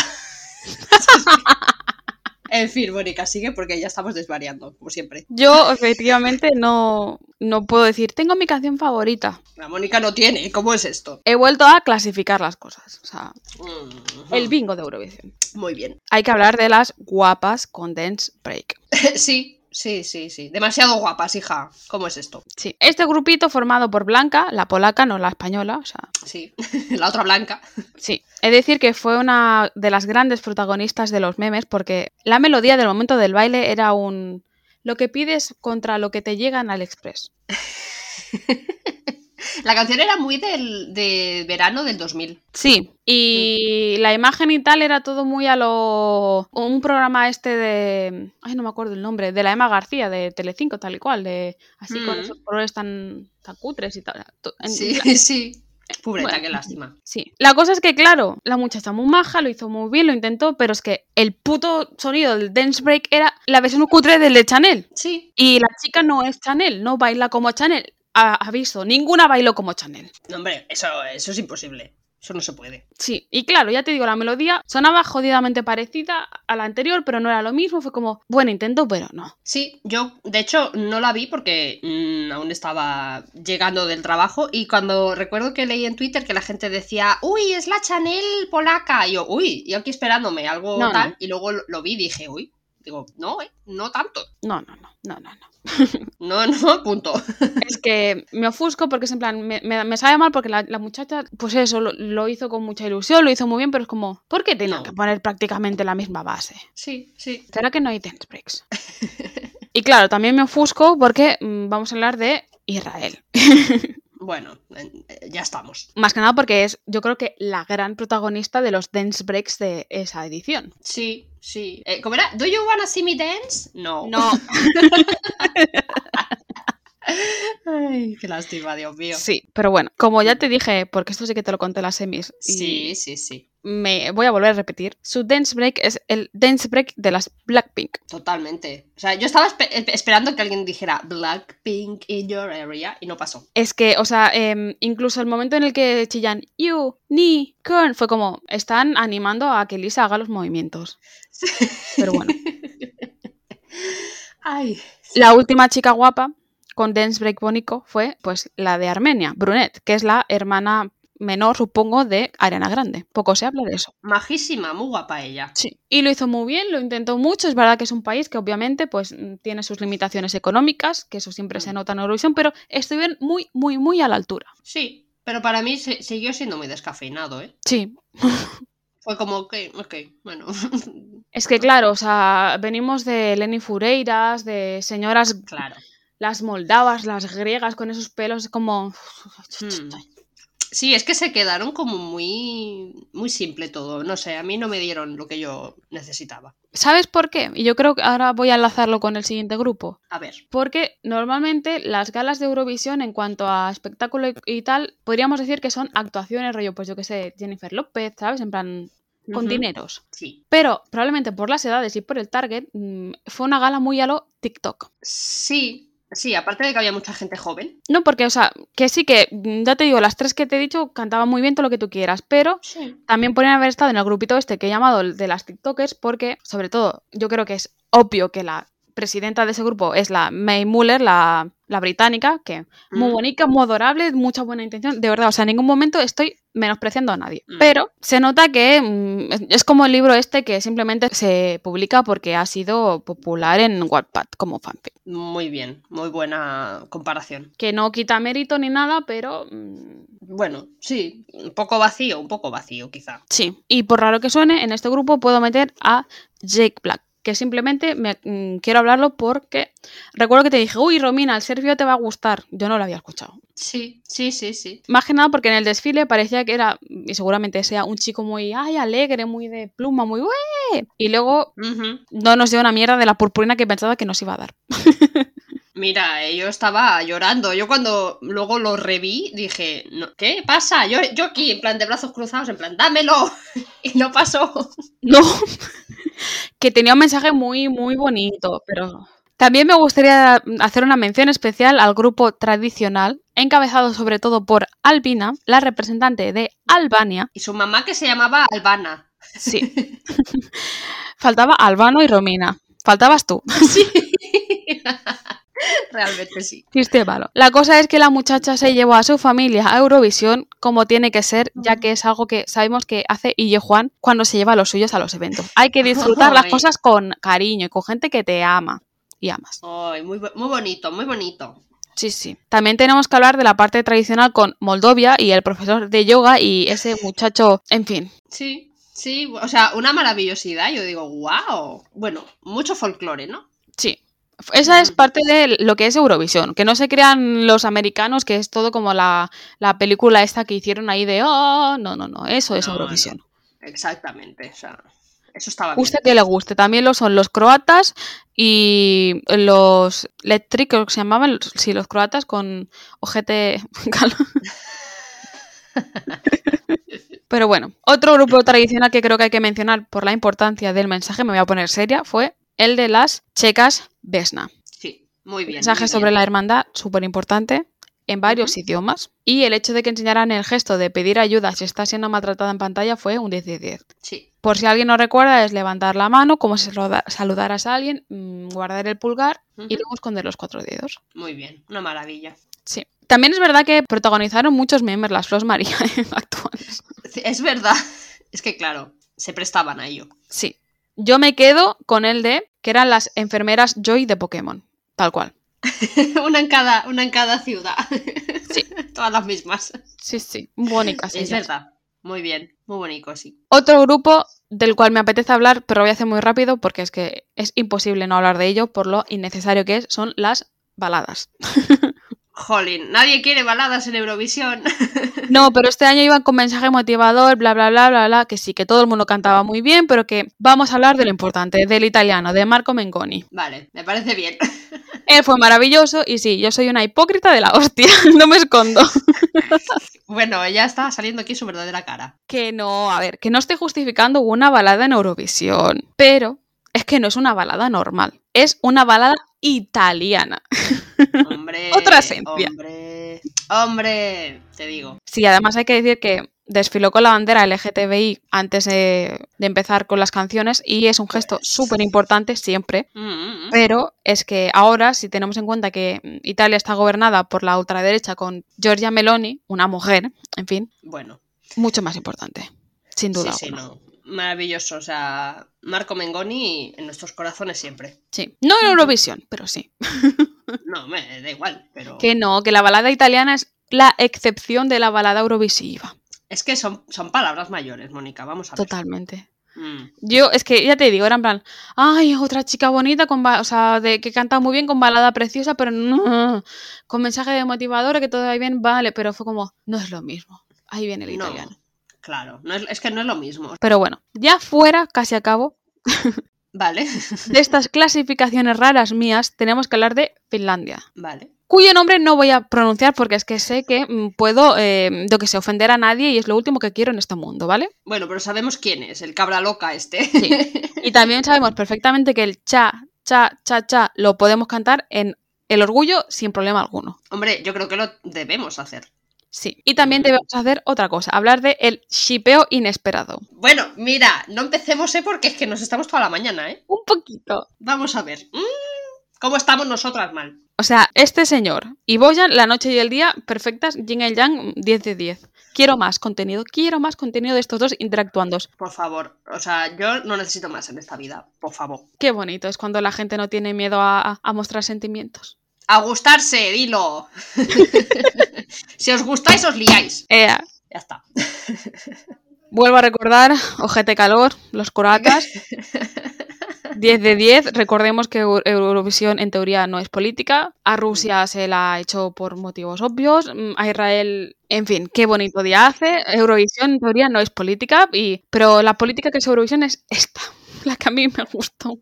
en fin, Mónica, sigue porque ya estamos desvariando, como siempre. Yo, efectivamente, no, no puedo decir, tengo mi canción favorita. La Mónica no tiene, ¿cómo es esto? He vuelto a clasificar las cosas. O sea, Mm, el bingo de Eurovisión. Muy bien. Hay que hablar de las guapas con Dance Break. sí, sí, sí, sí. Demasiado guapas, hija. ¿Cómo es esto? Sí. Este grupito formado por Blanca, la polaca, no la española, o sea, Sí, la otra blanca. sí. He de decir que fue una de las grandes protagonistas de los memes porque la melodía del momento del baile era un lo que pides contra lo que te llega en AliExpress. La canción era muy del de verano del 2000. Sí, y la imagen y tal era todo muy a lo... Un programa este de... Ay, no me acuerdo el nombre, de la Emma García, de Telecinco, tal y cual, de... Así con Mm. esos colores tan, tan cutres y tal. To- en- Sí, sí. Pobreta, Bueno. qué lástima. Sí. La cosa es que, claro, la muchacha muy maja, lo hizo muy bien, lo intentó, pero es que el puto sonido del dance break era la versión cutre del de Chanel. Sí. Y la chica no es Chanel, no baila como Chanel. A- aviso, ninguna bailó como Chanel. No, hombre, eso, eso es imposible. Eso no se puede. Sí, y claro, ya te digo, la melodía sonaba jodidamente parecida a la anterior, pero no era lo mismo. Fue como, buen intento, pero no. Sí, yo de hecho no la vi porque mm, aún estaba llegando del trabajo y cuando recuerdo que leí en Twitter que la gente decía, uy, es la Chanel polaca. Y yo, uy, y aquí esperándome algo No, tal. no. Y luego lo, lo vi y dije, uy, digo, no, eh, no tanto. No, no, no, no, no, no. No, no, punto. Es que me ofusco porque es en plan, me, me, me sabe mal porque la, la muchacha, pues eso, lo, lo hizo con mucha ilusión, lo hizo muy bien, pero es como, ¿por qué tenían No. que poner prácticamente la misma base? Sí, sí. ¿Será que no hay dance breaks? y claro, también me ofusco porque mm, vamos a hablar de Israel. Bueno, eh, ya estamos. Más que nada porque es, yo creo que la gran protagonista de los dance breaks de esa edición. Sí, sí. Eh, ¿Cómo era? ¿Do you wanna see me dance? No. No. Ay, qué lástima, Dios mío. Sí, pero bueno, como ya te dije, porque esto sí que te lo conté en las semis, y Sí, sí, sí. me voy a volver a repetir, su dance break es el dance break de las Blackpink. Totalmente. O sea, yo estaba espe- esperando que alguien dijera Blackpink in your area y no pasó. Es que, o sea, em, incluso el momento en el que chillan You, Ni, Kern, fue como, están animando a que Lisa haga los movimientos. Pero bueno, Ay. la última chica guapa con dance break bonito fue, pues, la de Armenia, Brunet, que es la hermana menor, supongo, de Ariana Grande. Poco se habla de eso. Majísima, muy guapa ella. Sí. Y lo hizo muy bien, lo intentó mucho. Es verdad que es un país que obviamente pues tiene sus limitaciones económicas, que eso siempre se Mm. nota en Eurovisión, pero estuvieron muy, muy, muy a la altura. Sí, pero para mí se- siguió siendo muy descafeinado, ¿eh? Sí. Fue como, ok, ok, bueno. Es que claro, o sea, venimos de Lenny Fureiras, de señoras, claro. Las moldavas, las griegas con esos pelos, como... Hmm. Sí, es que se quedaron como muy, muy simple todo. No sé, a mí no me dieron lo que yo necesitaba. ¿Sabes por qué? Y yo creo que ahora voy a enlazarlo con el siguiente grupo. A ver. Porque normalmente las galas de Eurovisión en cuanto a espectáculo y- tal, podríamos decir que son actuaciones, rollo, pues yo que sé, Jennifer López, ¿sabes? En plan, con dineros. Sí. Pero probablemente por las edades y por el target, mm, fue una gala muy a lo TikTok. Sí, sí, aparte de que había mucha gente joven. No, porque, o sea, que sí que, ya te digo, las tres que te he dicho cantaban muy bien todo lo que tú quieras, pero Sí. también podrían haber estado en el grupito este que he llamado el de las TikTokers, porque, sobre todo, yo creo que es obvio que la presidenta de ese grupo es la May Muller, la, la británica, que muy Mm. bonita, muy adorable, mucha buena intención, de verdad, o sea, en ningún momento estoy menospreciando a nadie. Mm. Pero se nota que mm, es- como el libro este que simplemente se publica porque ha sido popular en Wattpad como fanfic. Muy bien, muy buena comparación. Que no quita mérito ni nada, pero Bueno, sí, un poco vacío, un poco vacío quizá. Sí, y por raro que suene, en este grupo puedo meter a Jake Black, que simplemente me, mm, quiero hablarlo porque recuerdo que te dije, uy, Romina, el serbio te va a gustar. Yo no lo había escuchado. Sí, sí, sí, sí. Más que nada porque en el desfile parecía que era, y seguramente sea un chico muy, ay, alegre, muy de pluma, muy, ¡Ué! Y luego no nos dio una mierda de la purpurina que pensaba que nos iba a dar. Mira, eh, yo estaba llorando. Yo cuando luego lo reví dije, no, ¿qué pasa? Yo, yo aquí, en plan de brazos cruzados, en plan, dámelo. Y no pasó. No, que tenía un mensaje muy, muy bonito, pero también me gustaría hacer una mención especial al grupo tradicional, encabezado sobre todo por Albina, la representante de Albania. Y su mamá que se llamaba Albana. Sí. Faltaba Albano y Romina. Faltabas tú. Sí. Realmente sí. Chiste malo. La cosa es que la muchacha se llevó a su familia a Eurovisión como tiene que ser, ya que es algo que sabemos que hace Ille Juan cuando se lleva a los suyos a los eventos. Hay que disfrutar las cosas con cariño y con gente que te ama y amas. Ay, muy, muy bonito, muy bonito. Sí, sí. También tenemos que hablar de la parte tradicional con Moldovia y el profesor de yoga y ese muchacho, en fin. Sí, sí. O sea, una maravillosidad. Yo digo, wow. Bueno, mucho folclore, ¿no? Sí. Esa es parte de lo que es Eurovisión, que no se crean los americanos que es todo como la, la película esta que hicieron ahí de, oh, no, no, no, eso es No, Eurovisión. Exactamente. O sea, eso estaba Guste que le guste. También lo son los croatas y los Letri, creo que se llamaban, sí, los croatas con ojete. Pero bueno, otro grupo tradicional que creo que hay que mencionar por la importancia del mensaje, me voy a poner seria, fue el de las checas Vesna. Sí, muy bien. mensaje muy sobre bien. la hermandad, súper importante, en varios idiomas. Y el hecho de que enseñaran el gesto de pedir ayuda si está siendo maltratada en pantalla fue un 10 de 10. Sí. Por si alguien no recuerda, es levantar la mano, como si saluda- saludaras a alguien, mm, guardar el pulgar y luego esconder los cuatro dedos. Muy bien. Una maravilla. Sí. También es verdad que protagonizaron muchos memes las Flos María actuales. Es verdad. Es que, claro, se prestaban a ello. Sí. Yo me quedo con el de que eran las enfermeras Joy de Pokémon. Tal cual. una, en cada, una en cada ciudad. Sí. Todas las mismas. Sí, sí. Bonitas. Es ellas. verdad. Muy bien. Muy bonito, sí. Otro grupo del cual me apetece hablar, pero lo voy a hacer muy rápido porque es que es imposible no hablar de ello por lo innecesario que es, son las baladas. Jolín, nadie quiere baladas en Eurovisión. No, pero este año iban con mensaje motivador, bla, bla, bla, bla, bla, que sí, que todo el mundo cantaba muy bien, pero que vamos a hablar de lo importante, del italiano, de Marco Mengoni. vale, me parece bien. Él fue maravilloso y sí, yo soy una hipócrita de la hostia, no me escondo. Bueno, ya está saliendo aquí su verdadera cara. Que no, a ver, que no estoy justificando una balada en Eurovisión, pero es que no es una balada normal, es una balada italiana. Hombre. Otra esencia. Hombre. Hombre. Te digo. Sí, además hay que decir que desfiló con la bandera LGTBI antes de, de empezar con las canciones y es un gesto Pues. súper importante siempre. Mm, Pero es que ahora, si tenemos en cuenta que mm, Italia está gobernada por la ultraderecha con Giorgia Meloni, una mujer, en fin, Bueno, mucho más importante, sin duda. sí, sí, no. Maravilloso. O sea, Marco Mengoni en nuestros corazones siempre. Sí. No en Eurovisión, pero sí. No, me da igual, pero. Que no, que la balada italiana es la excepción de la balada eurovisiva. Es que son, son palabras mayores, Mónica. Vamos a ver. Totalmente. Mm. Yo, es que ya te digo, era en plan, ay, otra chica bonita, con o sea, de, que canta muy bien, con balada preciosa, pero no, con mensaje de motivador, que todo va bien, vale, pero fue como, no es lo mismo. Ahí viene el No, italiano. Claro. No es, es que no es lo mismo. Pero bueno, ya fuera, casi a cabo, Vale. de estas clasificaciones raras mías, tenemos que hablar de Finlandia. vale. Cuyo nombre no voy a pronunciar porque es que sé que puedo, eh, yo que sé, ofender a nadie y es lo último que quiero en este mundo, ¿vale? Bueno, pero sabemos quién es, el cabra loca este. Sí. Y también sabemos perfectamente que el cha, cha, cha, cha lo podemos cantar en el orgullo sin problema alguno. Hombre, yo creo que lo debemos hacer. Sí. Y también debemos hacer otra cosa, hablar de el shipeo inesperado. Bueno, mira, no empecemos, ¿eh? Porque es que nos estamos toda la mañana, ¿eh? Un poquito. Vamos a ver. Mm, ¿Cómo estamos nosotras mal? O sea, este señor y Boyan, la noche y el día, perfectas, Yin y Yang, 10 de 10. Quiero más contenido, quiero más contenido de estos dos interactuando. Por favor. O sea, yo no necesito más en esta vida. Por favor. Qué bonito es cuando la gente no tiene miedo a, a mostrar sentimientos. A gustarse, dilo. si os gustáis, os liáis. Ea, Ya está. Vuelvo a recordar, ojete calor, los coratas. 10 de 10. Recordemos que Eu- Eurovisión en teoría no es política. A Rusia se la ha hecho por motivos obvios. Mm, A Israel, en fin, qué bonito día hace. Eurovisión en teoría no es política, y, pero la política que es Eurovisión es esta, la que a mí me gustó.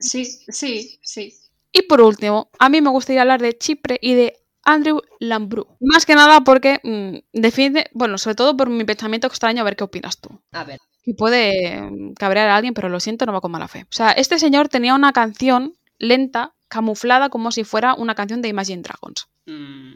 Sí, sí, sí. Y por último, a mí me gustaría hablar de Chipre y de Andrew Lambrou. Más que nada porque mm, defiende, bueno, sobre todo por mi pensamiento extraño, a ver qué opinas tú. A ver. que puede mm, cabrear a alguien, pero lo siento, no va con mala fe. O sea, este señor tenía una canción lenta, camuflada como si fuera una canción de Imagine Dragons. mm,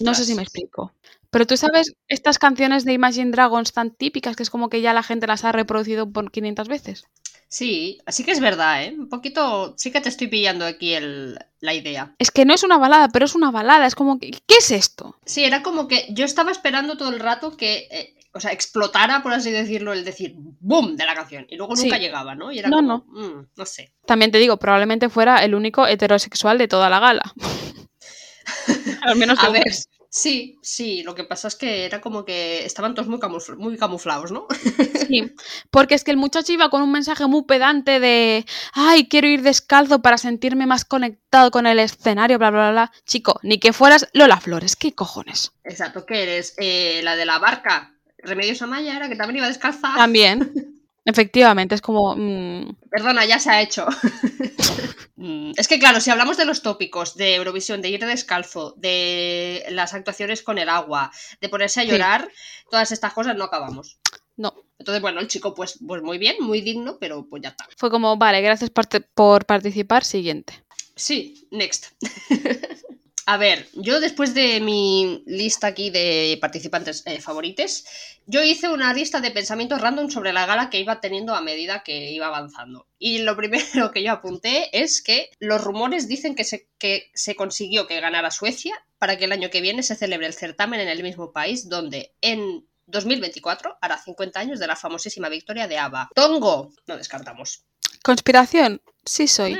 No sé si me explico. Pero tú sabes, estas canciones de Imagine Dragons tan típicas que es como que ya la gente las ha reproducido por 500 veces. Sí, así que es verdad, ¿eh? Un poquito. Sí que te estoy pillando aquí el, la idea. Es que no es una balada, pero es una balada. Es como, que, ¿qué es esto? Sí, era como que yo estaba esperando todo el rato que. eh, o sea, explotara, por así decirlo, el decir ¡boom! de la canción. Y luego nunca Sí. llegaba, ¿no? Y era No, como, mm, no sé. También te digo, probablemente fuera el único heterosexual de toda la gala. Al menos A ver. Sí, sí, lo que pasa es que era como que estaban todos muy, muy camuflados, ¿no? Sí, porque es que el muchacho iba con un mensaje muy pedante de, ay, quiero ir descalzo para sentirme más conectado con el escenario, bla, bla, bla, bla. Chico, ni que fueras Lola Flores, ¿qué cojones? Exacto, ¿qué eres? Eh, la de la barca. Remedios Amaya era que también iba descalza. También, efectivamente, es como, mm, Perdona, ya se ha hecho. Mm, es que claro, si hablamos de los tópicos de Eurovisión, de ir descalzo, de las actuaciones con el agua, de ponerse a Sí. llorar, todas estas cosas no acabamos. no. Entonces, bueno, el chico, pues, pues muy bien, muy digno, pero pues ya está. Fue como, vale, gracias por participar, siguiente. Sí, next. A ver, yo después de mi lista aquí de participantes eh, favorites, yo hice una lista de pensamientos random sobre la gala que iba teniendo a medida que iba avanzando. Y lo primero que yo apunté es que los rumores dicen que se, que se consiguió que ganara Suecia para que el año que viene se celebre el certamen en el mismo país donde en 2024 hará 50 años de la famosísima victoria de ABBA. Tongo, no descartamos. Conspiración, sí soy.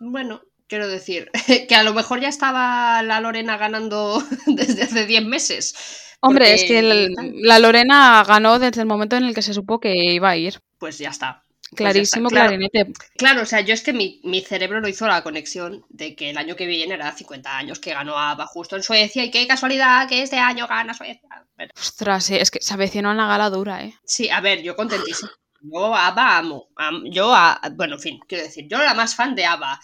Bueno, quiero decir que a lo mejor ya estaba la Lorena ganando desde hace 10 meses. Hombre, porque es que el- la Lorena ganó desde el momento en el que se supo que iba a ir. Pues ya está. Pues ya Clarísimo, está, claro. clarinete. Claro, o sea, yo es que mi, mi cerebro no hizo la conexión de que el año que viene era 50 años que ganó ABBA justo en Suecia y qué casualidad que este año gana Suecia. Bueno, Ostras, sí, es que se avecina una gala dura, ¿eh? sí, a ver, yo contentísima. Yo ABBA amo. am- yo, a, bueno, en fin, quiero decir, yo la más fan de ABBA.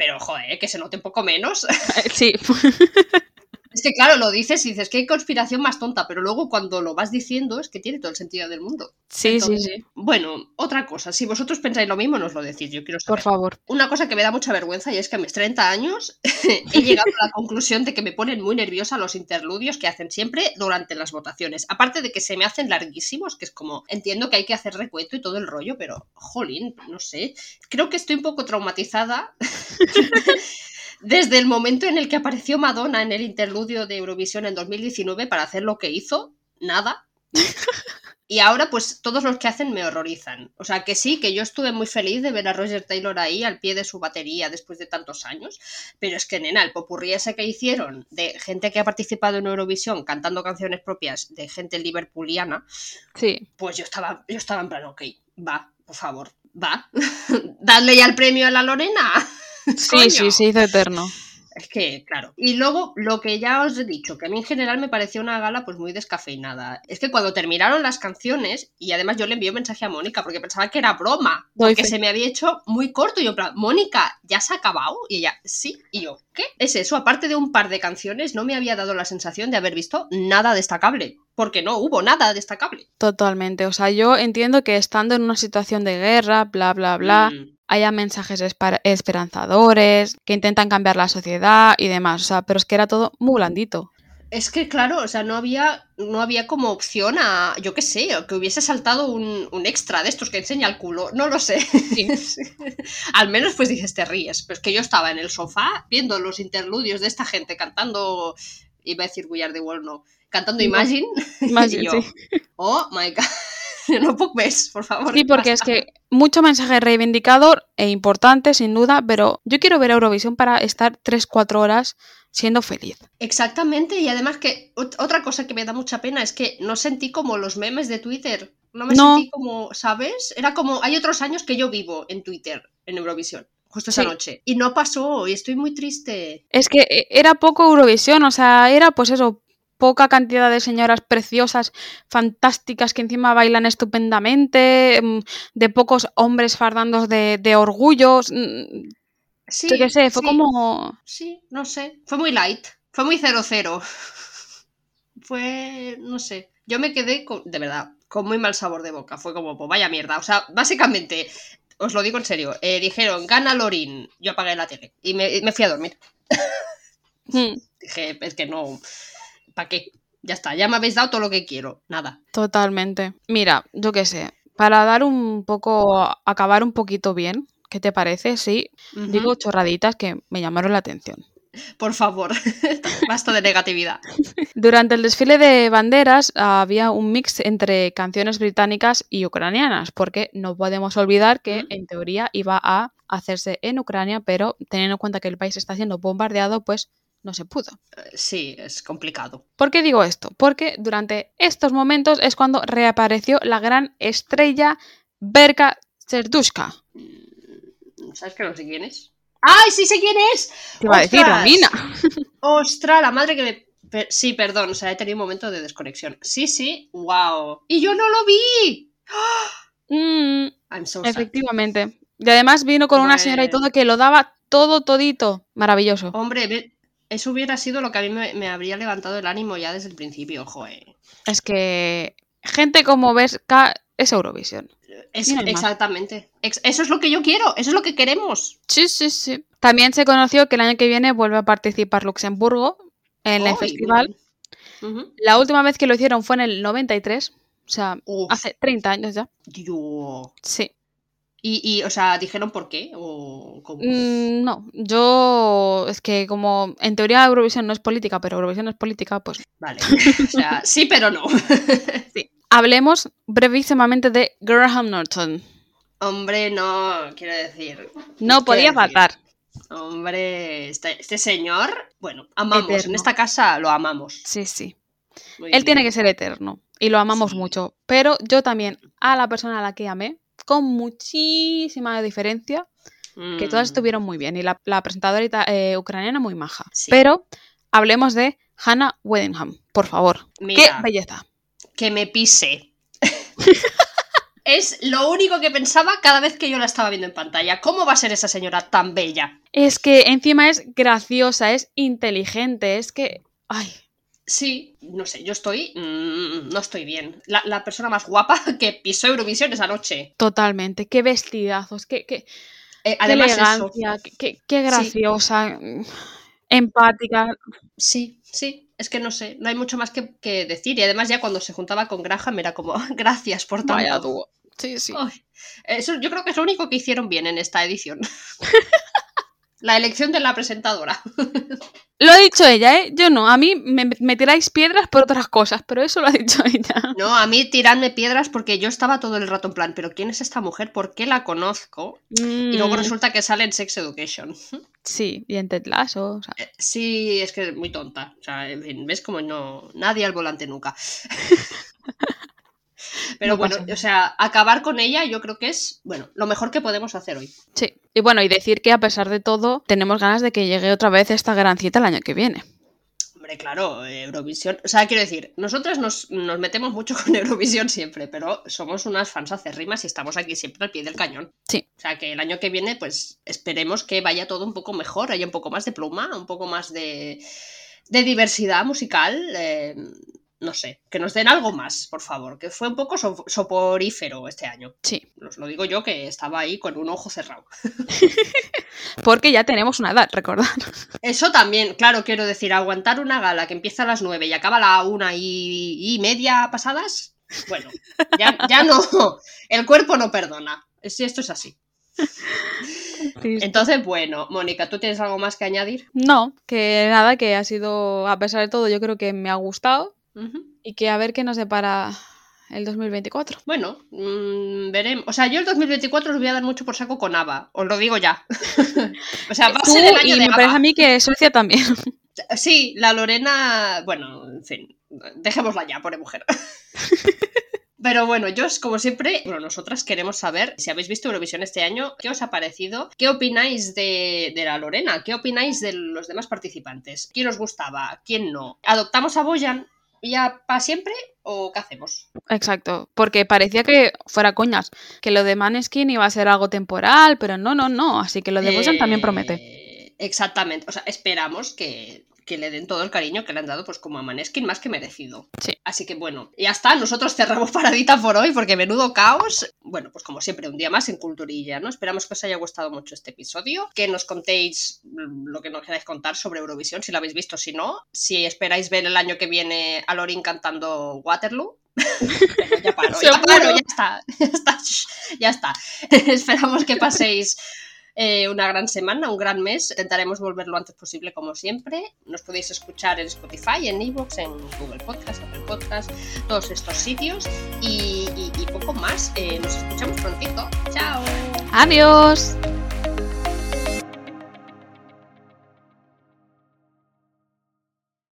Pero, joder, que se note un poco menos. Sí. Es que claro, lo dices y dices, qué conspiración más tonta, pero luego cuando lo vas diciendo es que tiene todo el sentido del mundo. Sí, sí, sí. Bueno, otra cosa, si vosotros pensáis lo mismo, nos lo decís, yo quiero saber. Por favor. Una cosa que me da mucha vergüenza y es que a mis 30 años he llegado a la conclusión de que me ponen muy nerviosa los interludios que hacen siempre durante las votaciones. Aparte de que se me hacen larguísimos, que es como, entiendo que hay que hacer recuento y todo el rollo, pero, jolín, no sé. Creo que estoy un poco traumatizada. Desde el momento en el que apareció Madonna en el interludio de Eurovisión en 2019 para hacer lo que hizo, nada. Y ahora, pues todos los que hacen me horrorizan. O sea, que sí, que yo estuve muy feliz de ver a Roger Taylor ahí al pie de su batería después de tantos años. Pero es que, nena, el popurrí ese que hicieron de gente que ha participado en Eurovisión cantando canciones propias de gente liverpooliana, Sí. pues yo estaba, yo estaba en plan, ok, va, por favor, va. Dadle ya el premio a la Lorena. Sí, Coño. sí, se hizo eterno. Es que, claro. Y luego, lo que ya os he dicho, que a mí en general me pareció una gala pues muy descafeinada. Es que cuando terminaron las canciones, y además yo le envié un mensaje a Mónica porque pensaba que era broma, Doy porque fe. se me había hecho muy corto. Y yo, en plan, Mónica, ¿ya se ha acabado? Y ella, sí. Y yo, ¿qué? Es eso, aparte de un par de canciones, no me había dado la sensación de haber visto nada destacable. Porque no hubo nada destacable. Totalmente. O sea, yo entiendo que estando en una situación de guerra, bla, bla, bla, Mm. Haya mensajes esperanzadores, que intentan cambiar la sociedad y demás. O sea, pero es que era todo muy blandito. Es que, claro, o sea, no había, no había como opción a, yo qué sé, que hubiese saltado un, un extra de estos que enseña el culo, no lo sé. Al menos pues dices, te ríes. Pero es que yo estaba en el sofá viendo los interludios de esta gente cantando, iba a decir Are the World, no, cantando. Imagine. Imagine, y yo, sí. oh my god, no por favor. Sí, porque es basta". que mucho mensaje reivindicador e importante, sin duda, pero yo quiero ver Eurovisión para estar 3-4 horas siendo feliz. Exactamente, y además que ot- otra cosa que me da mucha pena es que no sentí como los memes de Twitter. No me No. sentí como, ¿sabes? Era como, hay otros años que yo vivo en Twitter, en Eurovisión, justo esa Sí. noche. Y no pasó, y estoy muy triste. Es que eh, era poco Eurovisión, o sea, era pues eso, poca cantidad de señoras preciosas, fantásticas, que encima bailan estupendamente, mm, de pocos hombres fardandos de, de orgullos. mm, Sí, Yo qué sé, fue sí, como... Sí, no sé. Fue muy light, fue muy cero cero. Fue, no sé. Yo me quedé, con, de verdad, con muy mal sabor de boca. Fue como, pues vaya mierda. O sea, básicamente, os lo digo en serio, eh, dijeron, gana Lorin. Yo apagué la tele y me, me fui a dormir. mm, Dije, es que no, ¿para qué? Ya está, ya me habéis dado todo lo que quiero. Nada. Totalmente. Mira, yo qué sé, para dar un poco, acabar un poquito bien, ¿qué te parece? Sí, digo chorraditas que me llamaron la atención. Por favor, basta de negatividad. Durante el desfile de banderas había un mix entre canciones británicas y ucranianas, porque no podemos olvidar que en teoría iba a hacerse en Ucrania, pero teniendo en cuenta que el país está siendo bombardeado, pues no se pudo. Eh, Sí, es complicado. ¿Por qué digo esto? Porque durante estos momentos es cuando reapareció la gran estrella Berka Serdushka. Mm, ¿Sabes que no sé quién es? ¡Ay, sí sé quién es! Te iba a decir. Romina. ¡Ostras, la madre que me... Sí, perdón, o sea, he tenido un momento de desconexión. Sí, sí, wow. ¡Y yo no lo vi! Mm, I'm so sad. efectivamente. Y además vino con una señora y todo que lo daba todo, todito. Maravilloso. Hombre, ve- eso hubiera sido lo que a mí me, me habría levantado el ánimo ya desde el principio, joder. Es que gente como Berka es Eurovisión. Es, exactamente. Ex- eso es lo que yo quiero, eso es lo que queremos. Sí, sí, sí. También se conoció que el año que viene vuelve a participar Luxemburgo en el festival. La última vez que lo hicieron fue en el 93, o sea, Uf, hace 30 años ya. Dios. Sí. Y, y, o sea, ¿dijeron por qué? ¿O cómo? Mm, no, yo es que como en teoría Eurovisión no es política, pero Eurovisión es política, pues Vale. O sea, sí, pero no. hablemos brevísimamente de Graham Norton. Hombre, no, quiero decir. No ¿qué podía faltar. Hombre, este, este señor, bueno, amamos, en esta casa lo amamos. Sí, sí. Muy Él tiene que ser eterno y lo amamos Sí. mucho, pero yo también a la persona a la que amé, con muchísima diferencia, que todas Mm, estuvieron muy bien y la, la presentadora eh, ucraniana muy maja. Sí. Pero hablemos de Hannah Weddingham, por favor. ¡Qué Mira, belleza! que me pise. es lo único que pensaba cada vez que yo la estaba viendo en pantalla. ¿Cómo va a ser esa señora tan bella? Es que encima es graciosa, es inteligente, es que... Ay, Sí, no sé, yo estoy. mm, no estoy bien. La, la persona más guapa que pisó Eurovisión esa noche. totalmente. Qué vestidazos, qué, qué, Eh, qué además, eso. elegancia, qué, qué- qué graciosa, empática. Sí, sí, es que no sé, no hay mucho más que, que decir. Y además, ya cuando se juntaba con Graham era como, gracias por tanto. Vaya dúo. Sí, sí. Ay, eso yo creo que es lo único que hicieron bien en esta edición. la elección de la presentadora. Lo ha dicho ella, ¿eh? Yo no. A mí me, me tiráis piedras por otras cosas, pero eso lo ha dicho ella. No, a mí tiradme piedras porque yo estaba todo el rato en plan, pero ¿quién es esta mujer? ¿Por qué la conozco? Y luego Mm, resulta que sale en Sex Education. Sí, y en Ted Lasso, o sea, Eh, Sí, es que es muy tonta. O sea, en fin, ves como no. Nadie al volante nunca. Pero No bueno, pasa o sea, acabar con ella yo creo que es, bueno, lo mejor que podemos hacer hoy. Sí. Y bueno, y decir que a pesar de todo, tenemos ganas de que llegue otra vez esta gran cita el año que viene. Hombre, claro, Eurovisión. O sea, quiero decir, nosotras nos, nos metemos mucho con Eurovisión siempre, pero somos unas fans acérrimas y estamos aquí siempre al pie del cañón. Sí. O sea, que el año que viene, pues esperemos que vaya todo un poco mejor, haya un poco más de pluma, un poco más de, de diversidad musical. eh, no sé, que nos den algo más, por favor, que fue un poco so- soporífero este año. Sí. Os lo digo yo que estaba ahí con un ojo cerrado. Porque ya tenemos una edad, recordad. Eso también, claro, quiero decir, aguantar una gala que empieza a las 9 y acaba a la una y, y media pasadas, bueno, ya, ya no, el cuerpo no perdona. Si esto es así. Entonces, bueno, Mónica, ¿tú tienes algo más que añadir? No, que nada, que ha sido, a pesar de todo, yo creo que me ha gustado Y que a ver qué nos depara el 2024. Bueno, mm, veremos. O sea, yo el 2024 os voy a dar mucho por saco con ABBA, os lo digo ya. o sea, va a Tú ser el año y de me parece a mí que Suecia también. Sí, la Lorena, bueno, en fin, dejémosla ya, pobre mujer. Pero bueno, yo como siempre, bueno, nosotras queremos saber si habéis visto Eurovisión este año, qué os ha parecido, qué opináis de, de la Lorena, qué opináis de los demás participantes, quién os gustaba, quién no. ¿Adoptamos a Boyan ya para siempre o qué hacemos? Exacto, porque parecía que fuera coñas, que lo de Maneskin iba a ser algo temporal, pero no, no, no, así que lo de Boyan también promete. Eh, Exactamente, o sea, esperamos que, que le den todo el cariño que le han dado pues como a Maneskin más que merecido. Sí. Así que bueno, ya está, nosotros cerramos paradita por hoy porque menudo caos. Bueno, pues como siempre, un día más en Culturilla, ¿no? Esperamos que os haya gustado mucho este episodio, que nos contéis mm, lo que nos queráis contar sobre Eurovisión, si lo habéis visto, si no, si esperáis ver el año que viene a Lorin cantando Waterloo. Ya paro, ya paro, ya está, ya está, shh, ya está. Esperamos que paséis eh, una gran semana, un gran mes. Intentaremos volver lo antes posible, como siempre. Nos podéis escuchar en Spotify, en Evox, en Google Podcast, Apple Podcast, todos estos sitios y, poco más. Eh, nos escuchamos prontito. Chao. Adiós.